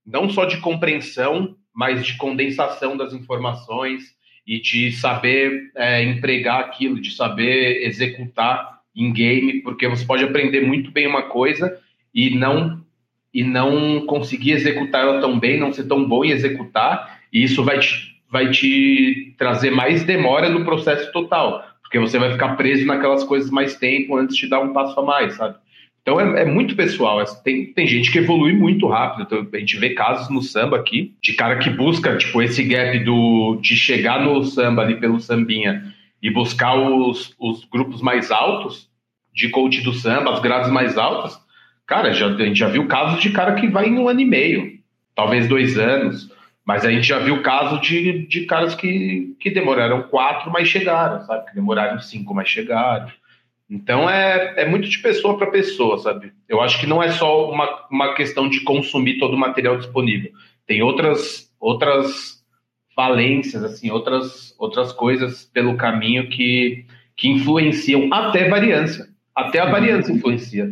não só de compreensão, mas de condensação das informações e de saber é, empregar aquilo, de saber executar em game, porque você pode aprender muito bem uma coisa e não e não conseguir executar ela tão bem, não ser tão bom em executar, e isso vai te vai te trazer mais demora no processo total, porque você vai ficar preso naquelas coisas mais tempo antes de dar um passo a mais, sabe? Então é, é muito pessoal. Tem, tem gente que evolui muito rápido. Então, a gente vê casos no samba aqui de cara que busca tipo esse gap do de chegar no samba ali pelo sambinha e buscar os, os grupos mais altos de coach do samba, as grades mais altas. Cara, já, a gente já viu casos de cara que vai em um ano e meio, talvez dois anos. Mas a gente já viu caso de, de caras que, que demoraram quatro, mas chegaram, sabe? Que demoraram cinco, mas chegaram. Então é, é muito de pessoa para pessoa, sabe? Eu acho que não é só uma, uma questão de consumir todo o material disponível. Tem outras, outras valências, assim, outras, outras coisas pelo caminho que, que influenciam até variância. Até a variância influencia.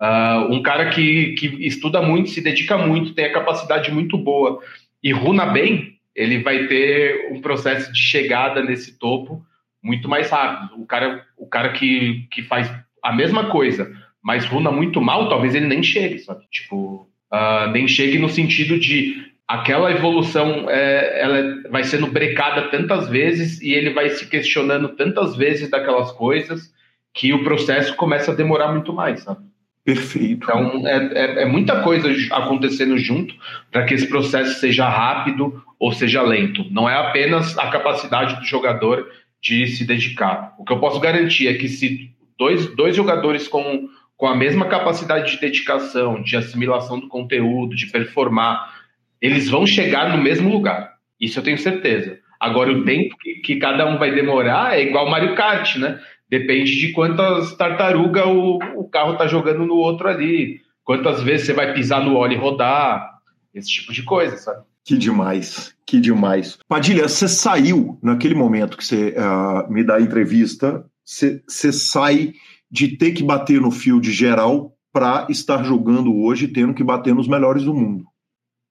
Uh, um cara que, que estuda muito, se dedica muito, tem a capacidade muito boa e runa bem, ele vai ter um processo de chegada nesse topo muito mais rápido. O cara, o cara que, que faz a mesma coisa, mas runa muito mal, talvez ele nem chegue, sabe? Tipo, uh, nem chegue no sentido de aquela evolução é, ela vai sendo brecada tantas vezes e ele vai se questionando tantas vezes daquelas coisas que o processo começa a demorar muito mais, sabe? Perfeito. Então, é, é, é muita coisa acontecendo junto para que esse processo seja rápido ou seja lento. Não é apenas a capacidade do jogador de se dedicar. O que eu posso garantir é que se dois, dois jogadores com, com a mesma capacidade de dedicação, de assimilação do conteúdo, de performar, eles vão chegar no mesmo lugar. Isso eu tenho certeza. Agora, o tempo que, que cada um vai demorar é igual Mario Kart, né? Depende de quantas tartarugas o, o carro tá jogando no outro ali. Quantas vezes você vai pisar no óleo e rodar. Esse tipo de coisa, sabe? Que demais, que demais. Padilha, você saiu naquele momento que você uh, me dá a entrevista, você, sai de ter que bater no fio de geral para estar jogando hoje tendo que bater nos melhores do mundo.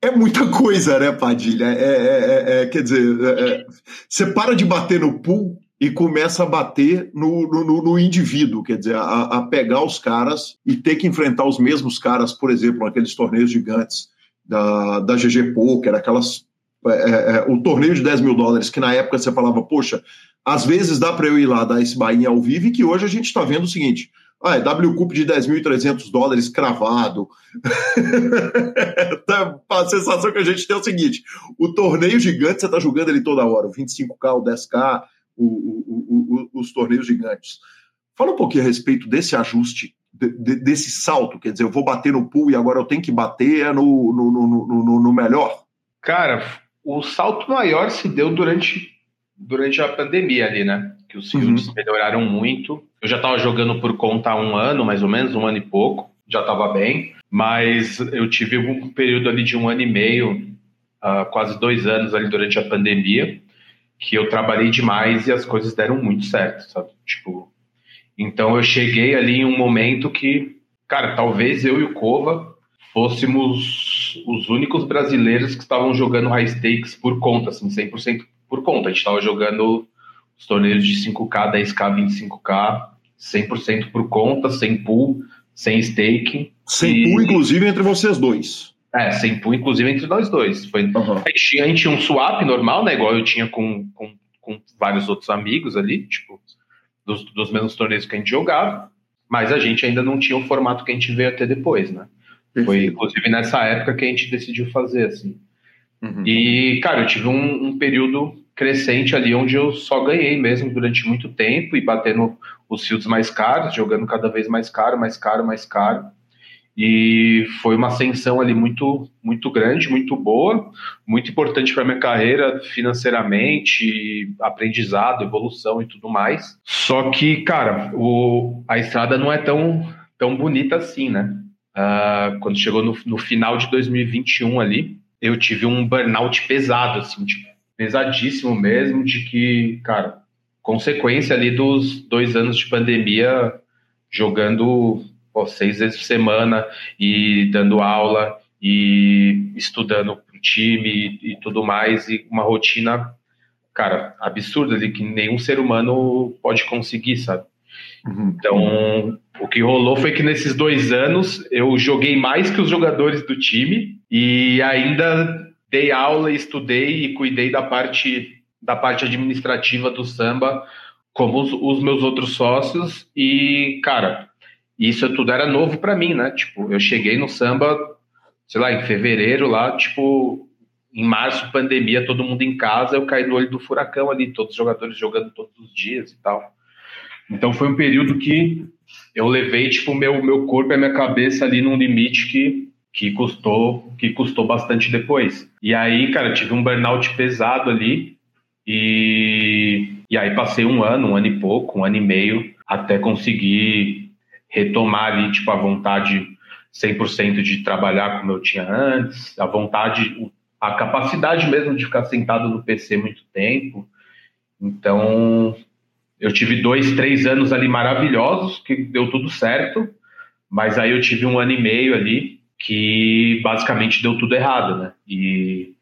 É muita coisa, né, Padilha? É, é, é, é quer dizer, é, é, você para de bater no pool e começa a bater no, no, no indivíduo, quer dizer, a, a, pegar os caras e ter que enfrentar os mesmos caras, por exemplo, naqueles torneios gigantes da, da GG Poker, aquelas. É, é, é o torneio de 10 mil dólares, que na época você falava, poxa, às vezes dá para eu ir lá dar esse bainha ao vivo, e que hoje a gente está vendo o seguinte: Ah, é WCUP de 10.300 dólares cravado. Tá, a sensação que a gente tem é o seguinte: o torneio gigante você está jogando ele toda hora, o 25K, o 10K, o, o, o, os torneios gigantes. Fala um pouquinho a respeito desse ajuste, de, de, desse salto. Quer dizer, eu vou bater no pool e agora eu tenho que bater no, no, no, no, no melhor. Cara, o salto maior se deu durante, durante a pandemia ali, né? Que os fields uhum. melhoraram muito. Eu já estava jogando por conta há um ano, mais ou menos, um ano e pouco. Já estava bem. Mas eu tive um período ali de um ano e meio, uh, quase dois anos ali durante a pandemia, que eu trabalhei demais e as coisas deram muito certo, sabe? Tipo, então eu cheguei ali em um momento que, cara, talvez eu e o Cova fôssemos os únicos brasileiros que estavam jogando high stakes por conta, assim, 100% por conta. A gente estava jogando os torneios de 5K, 10K, 25K, 100% por conta, sem pool, sem stake. Sem e... pool, inclusive, entre vocês dois. É, sem pool, inclusive, entre nós dois. Foi... Uhum. A, gente tinha, a gente tinha um swap normal, né? Igual eu tinha com, com, com vários outros amigos ali, tipo, dos, dos mesmos torneios que a gente jogava. Mas a gente ainda não tinha o formato que a gente veio até depois, né? Foi, inclusive, nessa época que a gente decidiu fazer, assim. Uhum. E, cara, eu tive um, um, período crescente ali onde eu só ganhei mesmo durante muito tempo e batendo os fields mais caros, jogando cada vez mais caro, mais caro, mais caro. E foi uma ascensão ali muito, muito grande, muito boa, muito importante para minha carreira financeiramente, aprendizado, evolução e tudo mais. Só que, cara, o, a estrada não é tão, tão bonita assim, né? Uh, quando chegou no, no, final de 2021 ali, eu tive um burnout pesado, assim, tipo, pesadíssimo mesmo, de que, cara, consequência ali dos dois anos de pandemia, jogando pô, seis vezes por semana e dando aula e estudando pro time e, e tudo mais, e uma rotina, cara, absurda ali, que nenhum ser humano pode conseguir, sabe? Uhum. Então, o que rolou foi que nesses dois anos eu joguei mais que os jogadores do time e ainda dei aula, estudei e cuidei da parte da parte administrativa do samba como os, os meus outros sócios e cara isso tudo era novo para mim né tipo eu cheguei no samba sei lá em fevereiro lá tipo em março pandemia todo mundo em casa eu caí no olho do furacão ali todos os jogadores jogando todos os dias e tal então foi um período que eu levei tipo meu meu corpo e a minha cabeça ali num limite que que custou que custou bastante depois. E aí, cara, tive um burnout pesado ali e e aí passei um ano, um ano e pouco, um ano e meio até conseguir retomar ali tipo a vontade 100% de trabalhar como eu tinha antes, a vontade, a capacidade mesmo de ficar sentado no PC muito tempo. Então, eu tive dois, três anos ali maravilhosos, que deu tudo certo, mas aí eu tive um ano e meio ali que basicamente deu tudo errado, né? E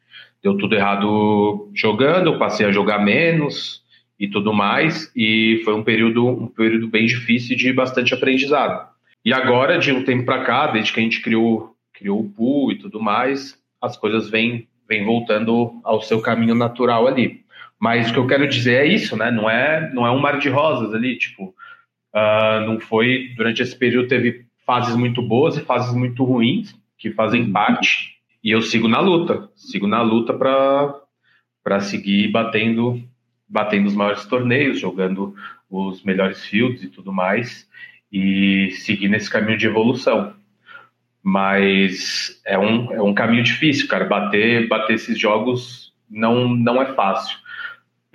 deu tudo errado jogando, eu passei a jogar menos e tudo mais, e foi um período, um período bem difícil de bastante aprendizado. E agora, de um tempo para cá, desde que a gente criou, criou o pool e tudo mais, as coisas vêm, vêm voltando ao seu caminho natural ali. Mas o que eu quero dizer é isso, né? Não é, não é um mar de rosas ali, tipo, uh, não foi durante esse período teve fases muito boas e fases muito ruins que fazem uhum. parte. E eu sigo na luta, sigo na luta para para seguir batendo batendo os maiores torneios, jogando os melhores fields e tudo mais e seguir nesse caminho de evolução. Mas é um, é um caminho difícil, cara. Bater, bater esses jogos não, não é fácil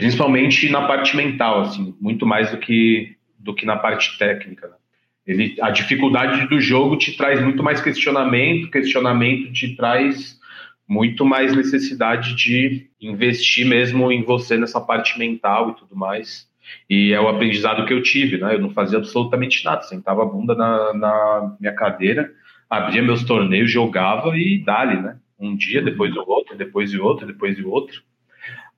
principalmente na parte mental, assim, muito mais do que do que na parte técnica. Né? Ele, a dificuldade do jogo te traz muito mais questionamento, questionamento te traz muito mais necessidade de investir mesmo em você nessa parte mental e tudo mais. E é o aprendizado que eu tive, né? Eu não fazia absolutamente nada, sentava a bunda na, na minha cadeira, abria meus torneios, jogava e dali, né? Um dia, depois o outro, depois o outro, depois o outro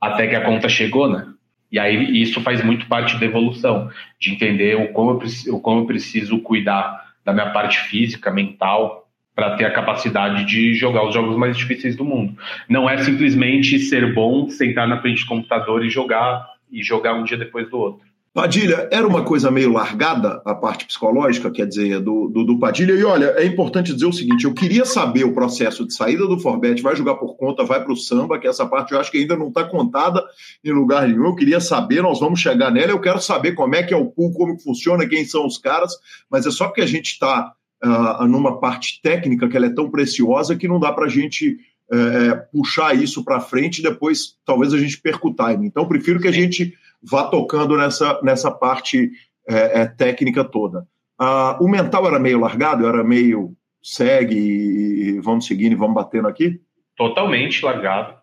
até que a conta chegou, né? E aí isso faz muito parte da evolução, de entender o como eu, o como eu preciso cuidar da minha parte física, mental, para ter a capacidade de jogar os jogos mais difíceis do mundo. Não é simplesmente ser bom, sentar na frente do computador e jogar e jogar um dia depois do outro. Padilha, era uma coisa meio largada a parte psicológica, quer dizer, do, do, do, Padilha. E olha, é importante dizer o seguinte: eu queria saber o processo de saída do Forbet, vai jogar por conta, vai para o samba, que essa parte eu acho que ainda não está contada em lugar nenhum. Eu queria saber, nós vamos chegar nela. Eu quero saber como é que é o pool, como funciona, quem são os caras, mas é só porque a gente está uh, numa parte técnica que ela é tão preciosa que não dá para a gente. Uh, puxar isso para frente e depois talvez a gente perca o time. Então, prefiro que a gente vá tocando nessa, nessa parte é, é, técnica toda. Ah, o mental era meio largado, era meio segue e vamos seguindo e vamos batendo aqui? Totalmente largado.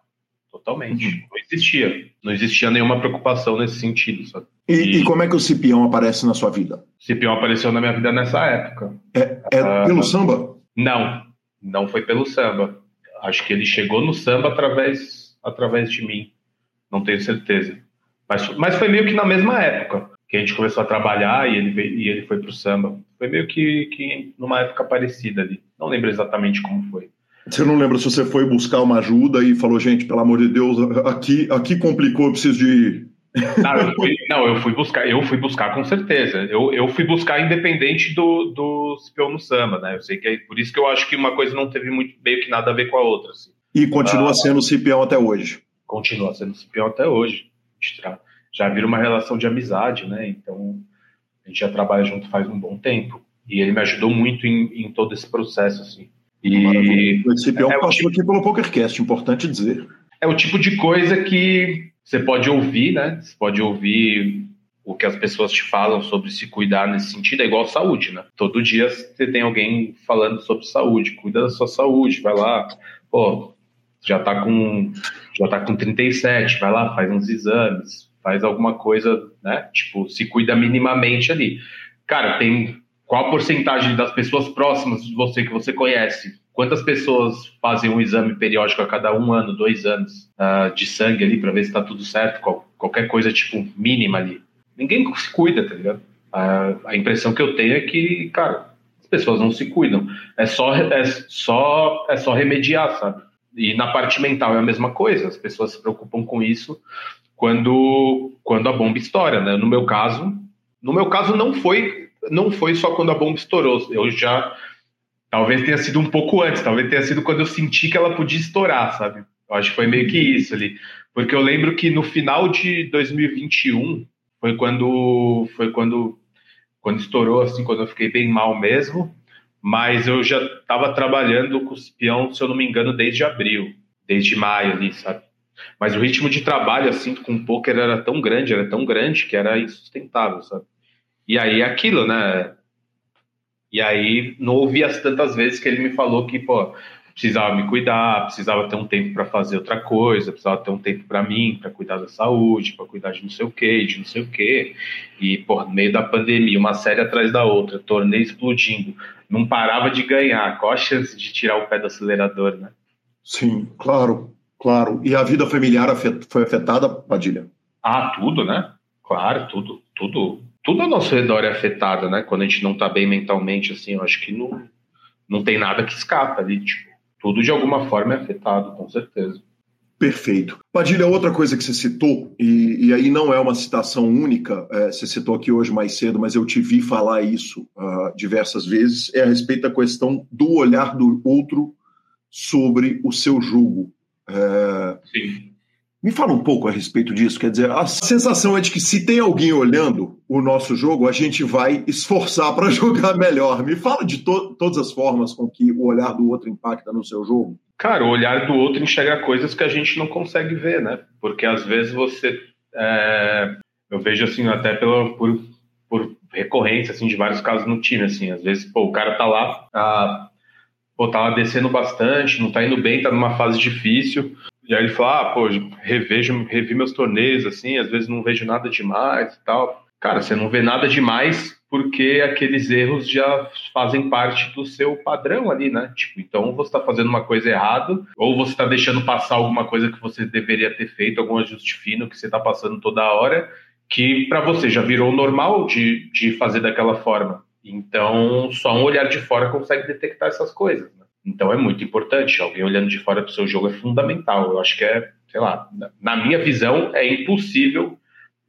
Totalmente. Uhum. Não existia. Não existia nenhuma preocupação nesse sentido. Sabe? E, e... e, como é que o Cipião aparece na sua vida? O Cipião apareceu na minha vida nessa época. É, é ah, pelo samba? Não, não foi pelo samba. Acho que ele chegou no samba através, através de mim. Não tenho certeza. Mas, mas foi meio que na mesma época que a gente começou a trabalhar e ele, veio, e ele foi pro samba. Foi meio que, que numa época parecida ali. Não lembro exatamente como foi. Você não lembra se você foi buscar uma ajuda e falou, gente, pelo amor de Deus, aqui, aqui complicou, eu preciso de. Não eu, fui, não, eu fui buscar, eu fui buscar com certeza. Eu, eu fui buscar independente do, do Cipião no samba, né? Eu sei que é por isso que eu acho que uma coisa não teve muito meio que nada a ver com a outra. Assim. E continua ah, sendo Cipião até hoje. Continua sendo Cipião até hoje já vira uma relação de amizade, né? Então a gente já trabalha junto faz um bom tempo e ele me ajudou muito em, em todo esse processo, assim. E o Cipião é, passou tipo, aqui pelo PokerCast, importante dizer. É o tipo de coisa que você pode ouvir, né? Você pode ouvir o que as pessoas te falam sobre se cuidar nesse sentido, é igual saúde, né? Todo dia você tem alguém falando sobre saúde, cuida da sua saúde, vai lá, pô, já tá com já tá com 37, vai lá, faz uns exames, faz alguma coisa, né? Tipo, se cuida minimamente ali. Cara, tem qual a porcentagem das pessoas próximas de você que você conhece? Quantas pessoas fazem um exame periódico a cada um ano, dois anos uh, de sangue ali para ver se está tudo certo? Qual, qualquer coisa tipo mínima ali. Ninguém se cuida, tá ligado? Uh, a impressão que eu tenho é que, cara, as pessoas não se cuidam. É só, é só, é só remediar, sabe? E na parte mental é a mesma coisa. As pessoas se preocupam com isso quando, quando a bomba estoura, né? No meu caso, no meu caso não foi não foi só quando a bomba estourou. Eu já talvez tenha sido um pouco antes, talvez tenha sido quando eu senti que ela podia estourar, sabe? Eu acho que foi meio que isso ali, porque eu lembro que no final de 2021 foi quando foi quando quando estourou assim, quando eu fiquei bem mal mesmo, mas eu já estava trabalhando com o espião, se eu não me engano, desde abril, desde maio ali, sabe? Mas o ritmo de trabalho, assim, com o poker era tão grande, era tão grande que era insustentável, sabe? E aí aquilo, né? E aí não ouvi as tantas vezes que ele me falou que, pô, precisava me cuidar, precisava ter um tempo para fazer outra coisa, precisava ter um tempo para mim, para cuidar da saúde, para cuidar de não sei o que, de não sei o que. E, no meio da pandemia, uma série atrás da outra, torneio explodindo, não parava de ganhar. Qual a chance de tirar o pé do acelerador, né? Sim, claro. Claro. E a vida familiar foi afetada, Padilha? Ah, tudo, né? Claro, tudo, tudo, tudo ao nosso redor é afetado, né? Quando a gente não tá bem mentalmente, assim, eu acho que não, não tem nada que escapa ali, tipo, tudo de alguma forma é afetado, com certeza. Perfeito. Padilha, outra coisa que você citou, e, e aí não é uma citação única, é, você citou aqui hoje mais cedo, mas eu te vi falar isso uh, diversas vezes, é a respeito da questão do olhar do outro sobre o seu julgo. É... Sim. Me fala um pouco a respeito disso. Quer dizer, a sensação é de que se tem alguém olhando o nosso jogo, a gente vai esforçar para jogar melhor. Me fala de to todas as formas com que o olhar do outro impacta no seu jogo. Cara, o olhar do outro enxerga coisas que a gente não consegue ver, né? Porque às vezes você. É... Eu vejo assim, até pela, por, por recorrência assim, de vários casos no time. Assim, às vezes, pô, o cara tá lá. Ah, pô, tá lá descendo bastante, não tá indo bem, tá numa fase difícil. E aí ele fala, ah, pô, revejo, revi meus torneios, assim, às vezes não vejo nada demais e tal. Cara, você não vê nada demais porque aqueles erros já fazem parte do seu padrão ali, né? Tipo, então você está fazendo uma coisa errada, ou você está deixando passar alguma coisa que você deveria ter feito, algum ajuste fino que você está passando toda hora, que para você já virou normal de, de fazer daquela forma. Então, só um olhar de fora consegue detectar essas coisas. Né? Então, é muito importante. Alguém olhando de fora para o seu jogo é fundamental. Eu acho que é, sei lá, na minha visão, é impossível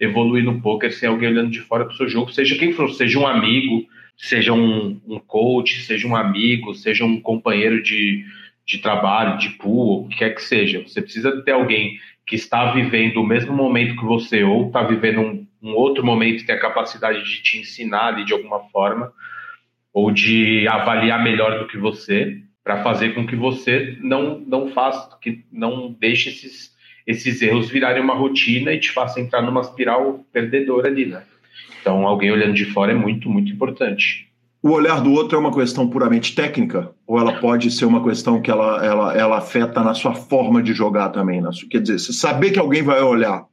evoluir no poker sem alguém olhando de fora para o seu jogo, seja quem for, seja um amigo, seja um, um coach, seja um amigo, seja um companheiro de, de trabalho, de pool, o que quer que seja. Você precisa ter alguém que está vivendo o mesmo momento que você ou está vivendo um, um, outro momento que tem a capacidade de te ensinar ali de alguma forma ou de avaliar melhor do que você para fazer com que você não não faça que não deixe esses esses erros virarem uma rotina e te faça entrar numa espiral perdedora ali, né? Então, alguém olhando de fora é muito, muito importante. O olhar do outro é uma questão puramente técnica? Ou ela pode ser uma questão que ela, ela, ela afeta na sua forma de jogar também? Na sua, quer dizer, você saber que alguém vai olhar,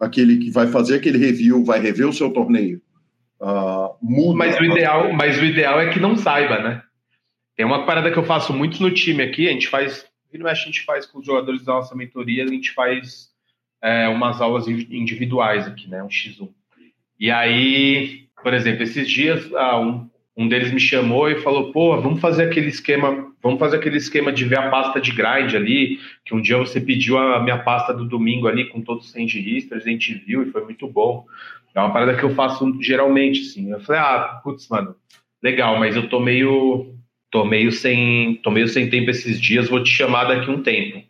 aquele que vai fazer aquele review, vai rever o seu torneio, uh, muda. Mas o, ideal, mas o ideal é que não saiba, né? Tem uma parada que eu faço muito no time aqui, a gente faz, a gente faz com os jogadores da nossa mentoria, a gente faz é, umas aulas individuais aqui, né? Um X1. E aí, por exemplo, esses dias, ah, um, um deles me chamou e falou: pô, vamos fazer aquele esquema, vamos fazer aquele esquema de ver a pasta de grind ali, que um dia você pediu a minha pasta do domingo ali com todos os 100 registros, a gente viu e foi muito bom. É uma parada que eu faço geralmente, assim. Eu falei, ah, putz, mano, legal, mas eu tô meio, tô meio sem, tô meio sem tempo esses dias, vou te chamar daqui um tempo.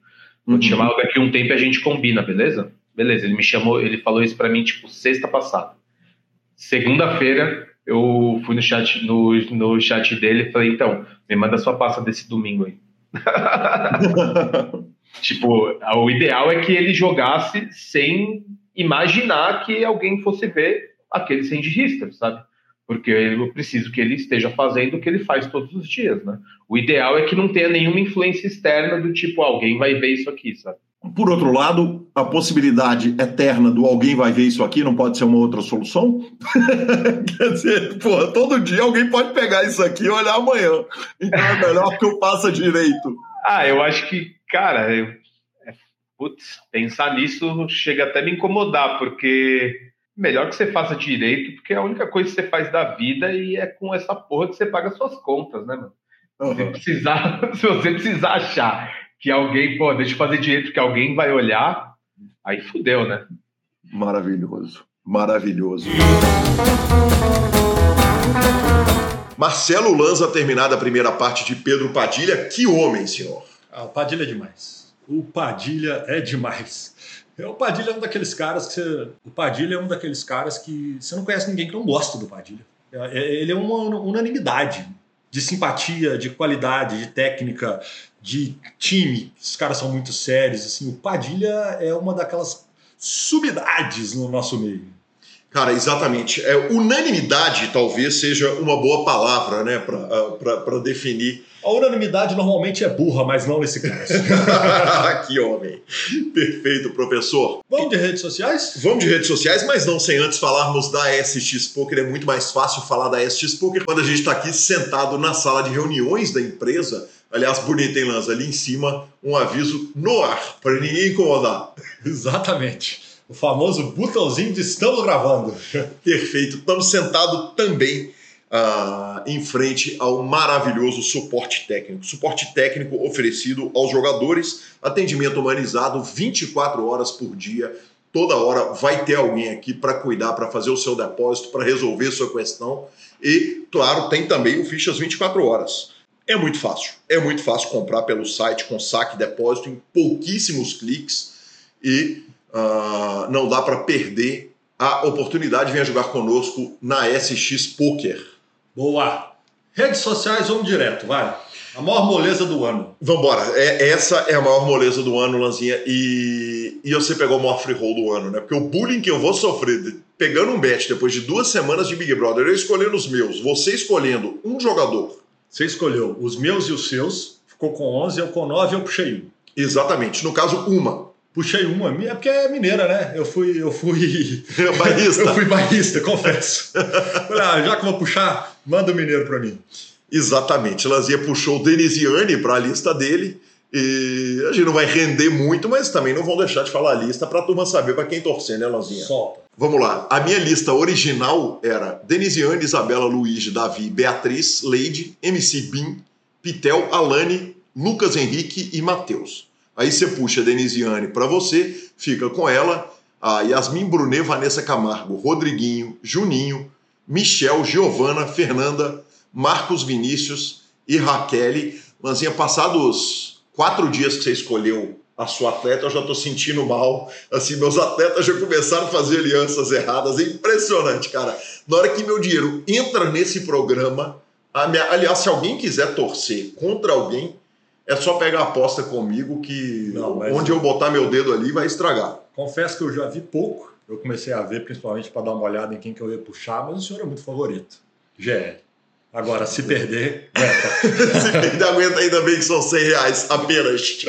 Vou uhum. te chamar daqui um tempo e a gente combina, beleza? Beleza, ele me chamou, ele falou isso para mim, tipo, sexta passada. Segunda-feira, eu fui no chat, no, no chat dele e falei, então, me manda sua pasta desse domingo aí. tipo, o ideal é que ele jogasse sem imaginar que alguém fosse ver aquele sem de sabe? Porque eu preciso que ele esteja fazendo o que ele faz todos os dias, né? O ideal é que não tenha nenhuma influência externa do tipo, alguém vai ver isso aqui, sabe? Por outro lado, a possibilidade eterna do alguém vai ver isso aqui não pode ser uma outra solução? Quer dizer, porra, todo dia alguém pode pegar isso aqui e olhar amanhã. Então é melhor que eu faça direito. Ah, eu acho que, cara, eu, é, putz, pensar nisso chega até a me incomodar, porque melhor que você faça direito, porque é a única coisa que você faz da vida e é com essa porra que você paga suas contas, né, mano? Uhum. Se, precisar, se você precisar achar que alguém, pô, deixa eu fazer direito que alguém vai olhar, aí fudeu, né? Maravilhoso, maravilhoso. Marcelo Lanza terminada a primeira parte de Pedro Padilha. Que homem, senhor! Ah, o Padilha é demais. O Padilha é demais. O Padilha é um daqueles caras que você... O Padilha é um daqueles caras que você não conhece ninguém que não gosta do Padilha. É, é, ele é uma unanimidade de simpatia, de qualidade, de técnica, de time. Os caras são muito sérios. Assim, o Padilha é uma daquelas subidades no nosso meio. Cara, exatamente. É, unanimidade talvez seja uma boa palavra, né, para definir. A unanimidade normalmente é burra, mas não nesse caso. que homem. Perfeito, professor. Vamos de redes sociais? Vamos de redes sociais, mas não sem antes falarmos da SX Poker. É muito mais fácil falar da SX Poker quando a gente está aqui sentado na sala de reuniões da empresa. Aliás, bonita, hein, Lanza? Ali em cima, um aviso no ar, para ninguém incomodar. Exatamente. O famoso botãozinho de estamos gravando. Perfeito. Estamos sentados também uh, em frente ao maravilhoso suporte técnico. Suporte técnico oferecido aos jogadores, atendimento humanizado 24 horas por dia. Toda hora vai ter alguém aqui para cuidar, para fazer o seu depósito, para resolver sua questão. E, claro, tem também o Fichas 24 horas. É muito fácil. É muito fácil comprar pelo site com saque e depósito em pouquíssimos cliques e uh, não dá para perder a oportunidade. Venha jogar conosco na SX Poker. Boa! Redes sociais, vamos direto, vai. A maior moleza do ano. Vambora. É, essa é a maior moleza do ano, Lanzinha. E, e você pegou o maior free roll do ano, né? Porque o bullying que eu vou sofrer pegando um bet depois de duas semanas de Big Brother, eu escolhendo os meus, você escolhendo um jogador. Você escolheu os meus e os seus, ficou com 11, eu com 9, eu puxei um. Exatamente. No caso, uma. Puxei uma, é porque é mineira, né? Eu fui. Eu fui. barrista. eu fui barrista, confesso. ah, já que vou puxar, manda o mineiro para mim. Exatamente. Lanzinha puxou o Denisiane para a lista dele. E a gente não vai render muito, mas também não vão deixar de falar a lista para a turma saber para quem torcer, né, Lanzinha? Solta. Vamos lá. A minha lista original era Denisiane, Isabela, Luiz, Davi, Beatriz, Leide, MC Bim, Pitel, Alane, Lucas Henrique e Matheus. Aí você puxa a Denisiane para você, fica com ela. a Yasmin Brunet, Vanessa Camargo, Rodriguinho, Juninho, Michel, Giovana, Fernanda, Marcos Vinícius e Raquel. Lanzinha, passados quatro dias que você escolheu a sua atleta, eu já estou sentindo mal. Assim, meus atletas já começaram a fazer alianças erradas. É impressionante, cara. Na hora que meu dinheiro entra nesse programa, minha... aliás, se alguém quiser torcer contra alguém, é só pegar a aposta comigo que Não, mas... onde eu botar meu dedo ali vai estragar. Confesso que eu já vi pouco. Eu comecei a ver principalmente para dar uma olhada em quem que eu ia puxar, mas o senhor é muito favorito. GL. Agora, se perder, aguenta. se perder, aguenta ainda bem que são 100 reais apenas.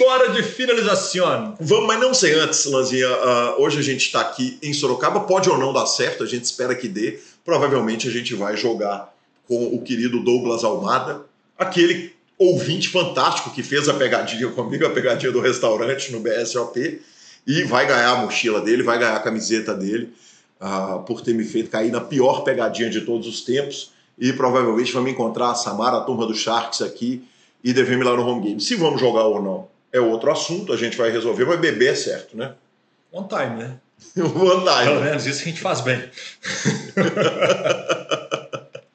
Hora de finalização. Vamos, mas não sei antes, Lanzinha. Uh, hoje a gente está aqui em Sorocaba. Pode ou não dar certo, a gente espera que dê. Provavelmente a gente vai jogar com o querido Douglas Almada, aquele ouvinte fantástico que fez a pegadinha comigo, a pegadinha do restaurante no BSOP, e vai ganhar a mochila dele, vai ganhar a camiseta dele, uh, por ter me feito cair na pior pegadinha de todos os tempos. E provavelmente vai me encontrar a Samara, a turma do Sharks aqui, e devemos ir lá no home game. Se vamos jogar ou não é outro assunto, a gente vai resolver, mas beber é certo, né? On time, né? On time. Pelo menos isso a gente faz bem.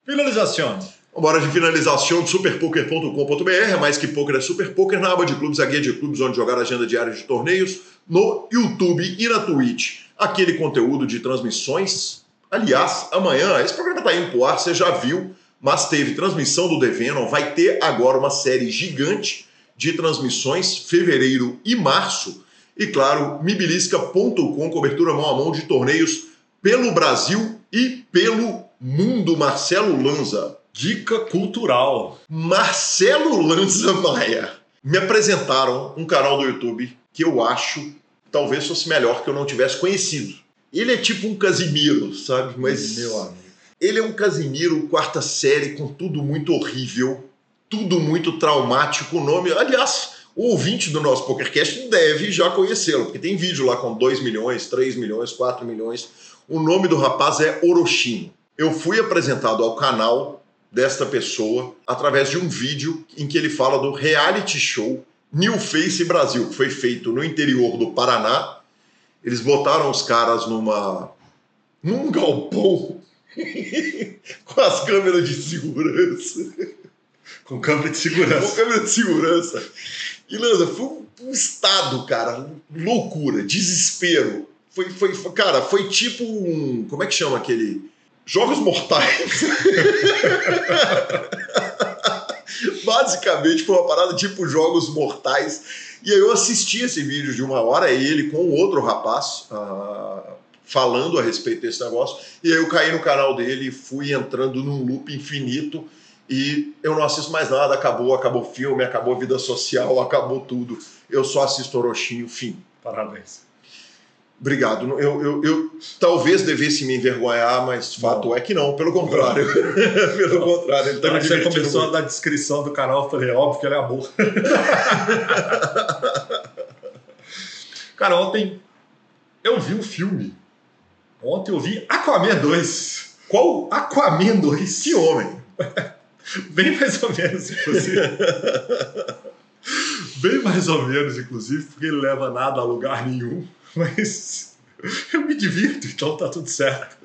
Finalização. Bora de finalização de superpoker.com.br, é mais que poker é super poker, na aba de clubes, a guia de clubes onde jogar a agenda diária de torneios, no YouTube e na Twitch. Aquele conteúdo de transmissões. Aliás, amanhã, esse programa está indo pro ar, você já viu, mas teve transmissão do Devenon, vai ter agora uma série gigante de transmissões, fevereiro e março. E claro, mibilisca.com, cobertura mão a mão de torneios pelo Brasil e pelo mundo. Marcelo Lanza. Dica cultural. Marcelo Lanza Maia. Me apresentaram um canal do YouTube que eu acho talvez fosse melhor que eu não tivesse conhecido. Ele é tipo um Casimiro, sabe? Mas meu amigo. Ele é um Casimiro quarta série com tudo muito horrível, tudo muito traumático. O nome, aliás, o ouvinte do nosso PokerCast deve já conhecê-lo, porque tem vídeo lá com 2 milhões, 3 milhões, 4 milhões. O nome do rapaz é Orochinho. Eu fui apresentado ao canal desta pessoa através de um vídeo em que ele fala do reality show New Face Brasil, que foi feito no interior do Paraná. Eles botaram os caras numa num galpão com as câmeras de segurança. Com câmera de segurança. Com câmera de segurança. E Lanza, foi um, um estado, cara, loucura, desespero. Foi, foi, foi, cara, foi tipo um. Como é que chama aquele? Jogos Mortais. Basicamente foi uma parada tipo Jogos Mortais. E aí eu assisti esse vídeo de uma hora, ele com outro rapaz, uh, falando a respeito desse negócio. E aí eu caí no canal dele e fui entrando num loop infinito. E eu não assisto mais nada, acabou, acabou o filme, acabou a vida social, acabou tudo. Eu só assisto Orochinho, fim. Parabéns. Obrigado. Eu, eu, eu, talvez devesse me envergonhar, mas fato não. é que não, pelo contrário. pelo não. contrário. Ele tá você começou muito. a dar descrição do canal, eu falei, óbvio que ele é amor. Cara, ontem eu vi um filme. Ontem eu vi Aquaman 2. Qual? Aquaman 2. Que homem! Bem mais ou menos, inclusive. Bem mais ou menos, inclusive, porque ele leva nada a lugar nenhum. Mas eu me divirto, então tá tudo certo.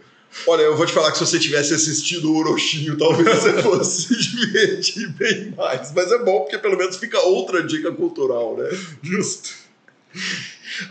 Olha, eu vou te falar que se você tivesse assistido o Orochinho, talvez você fosse se divertir bem mais. Mas é bom, porque pelo menos fica outra dica cultural, né? Justo.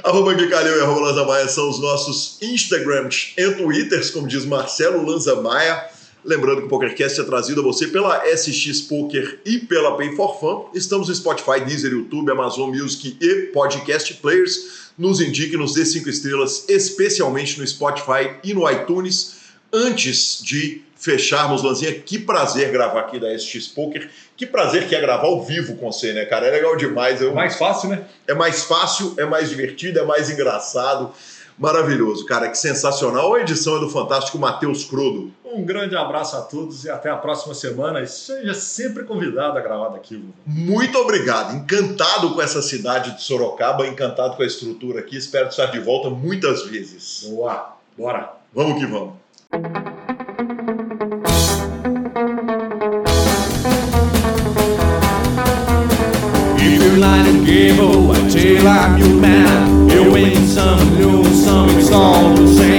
Arroba Guicalhão e arroba Lanza Maia são os nossos Instagrams e Twitters, como diz Marcelo Lanza Maia. Lembrando que o PokerCast é trazido a você pela SX Poker e pela Pay for Fun. Estamos no Spotify, Deezer, YouTube, Amazon Music e Podcast Players nos indique, nos dê cinco estrelas, especialmente no Spotify e no iTunes. Antes de fecharmos, Lanzinha, que prazer gravar aqui da SX Poker. Que prazer que é gravar ao vivo com você, né, cara? É legal demais. Eu... Mais fácil, né? É mais fácil, é mais divertido, é mais engraçado. Maravilhoso, cara, que sensacional. A edição é do fantástico Matheus Crodo. Um grande abraço a todos e até a próxima semana. E seja sempre convidado a gravar daqui. Muito obrigado. Encantado com essa cidade de Sorocaba, encantado com a estrutura aqui. Espero estar de volta muitas vezes. Boa, bora. Vamos que vamos. If you're lying I'm your man. some new, some it's all the same.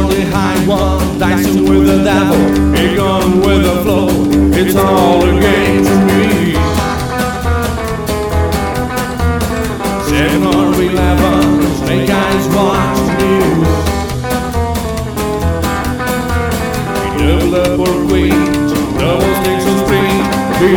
For high one, dicing with the devil, a gun with the flow, it's all a game to me. Seven or eleven, snake eyes watch news. Double up or queens, double sticks or three, three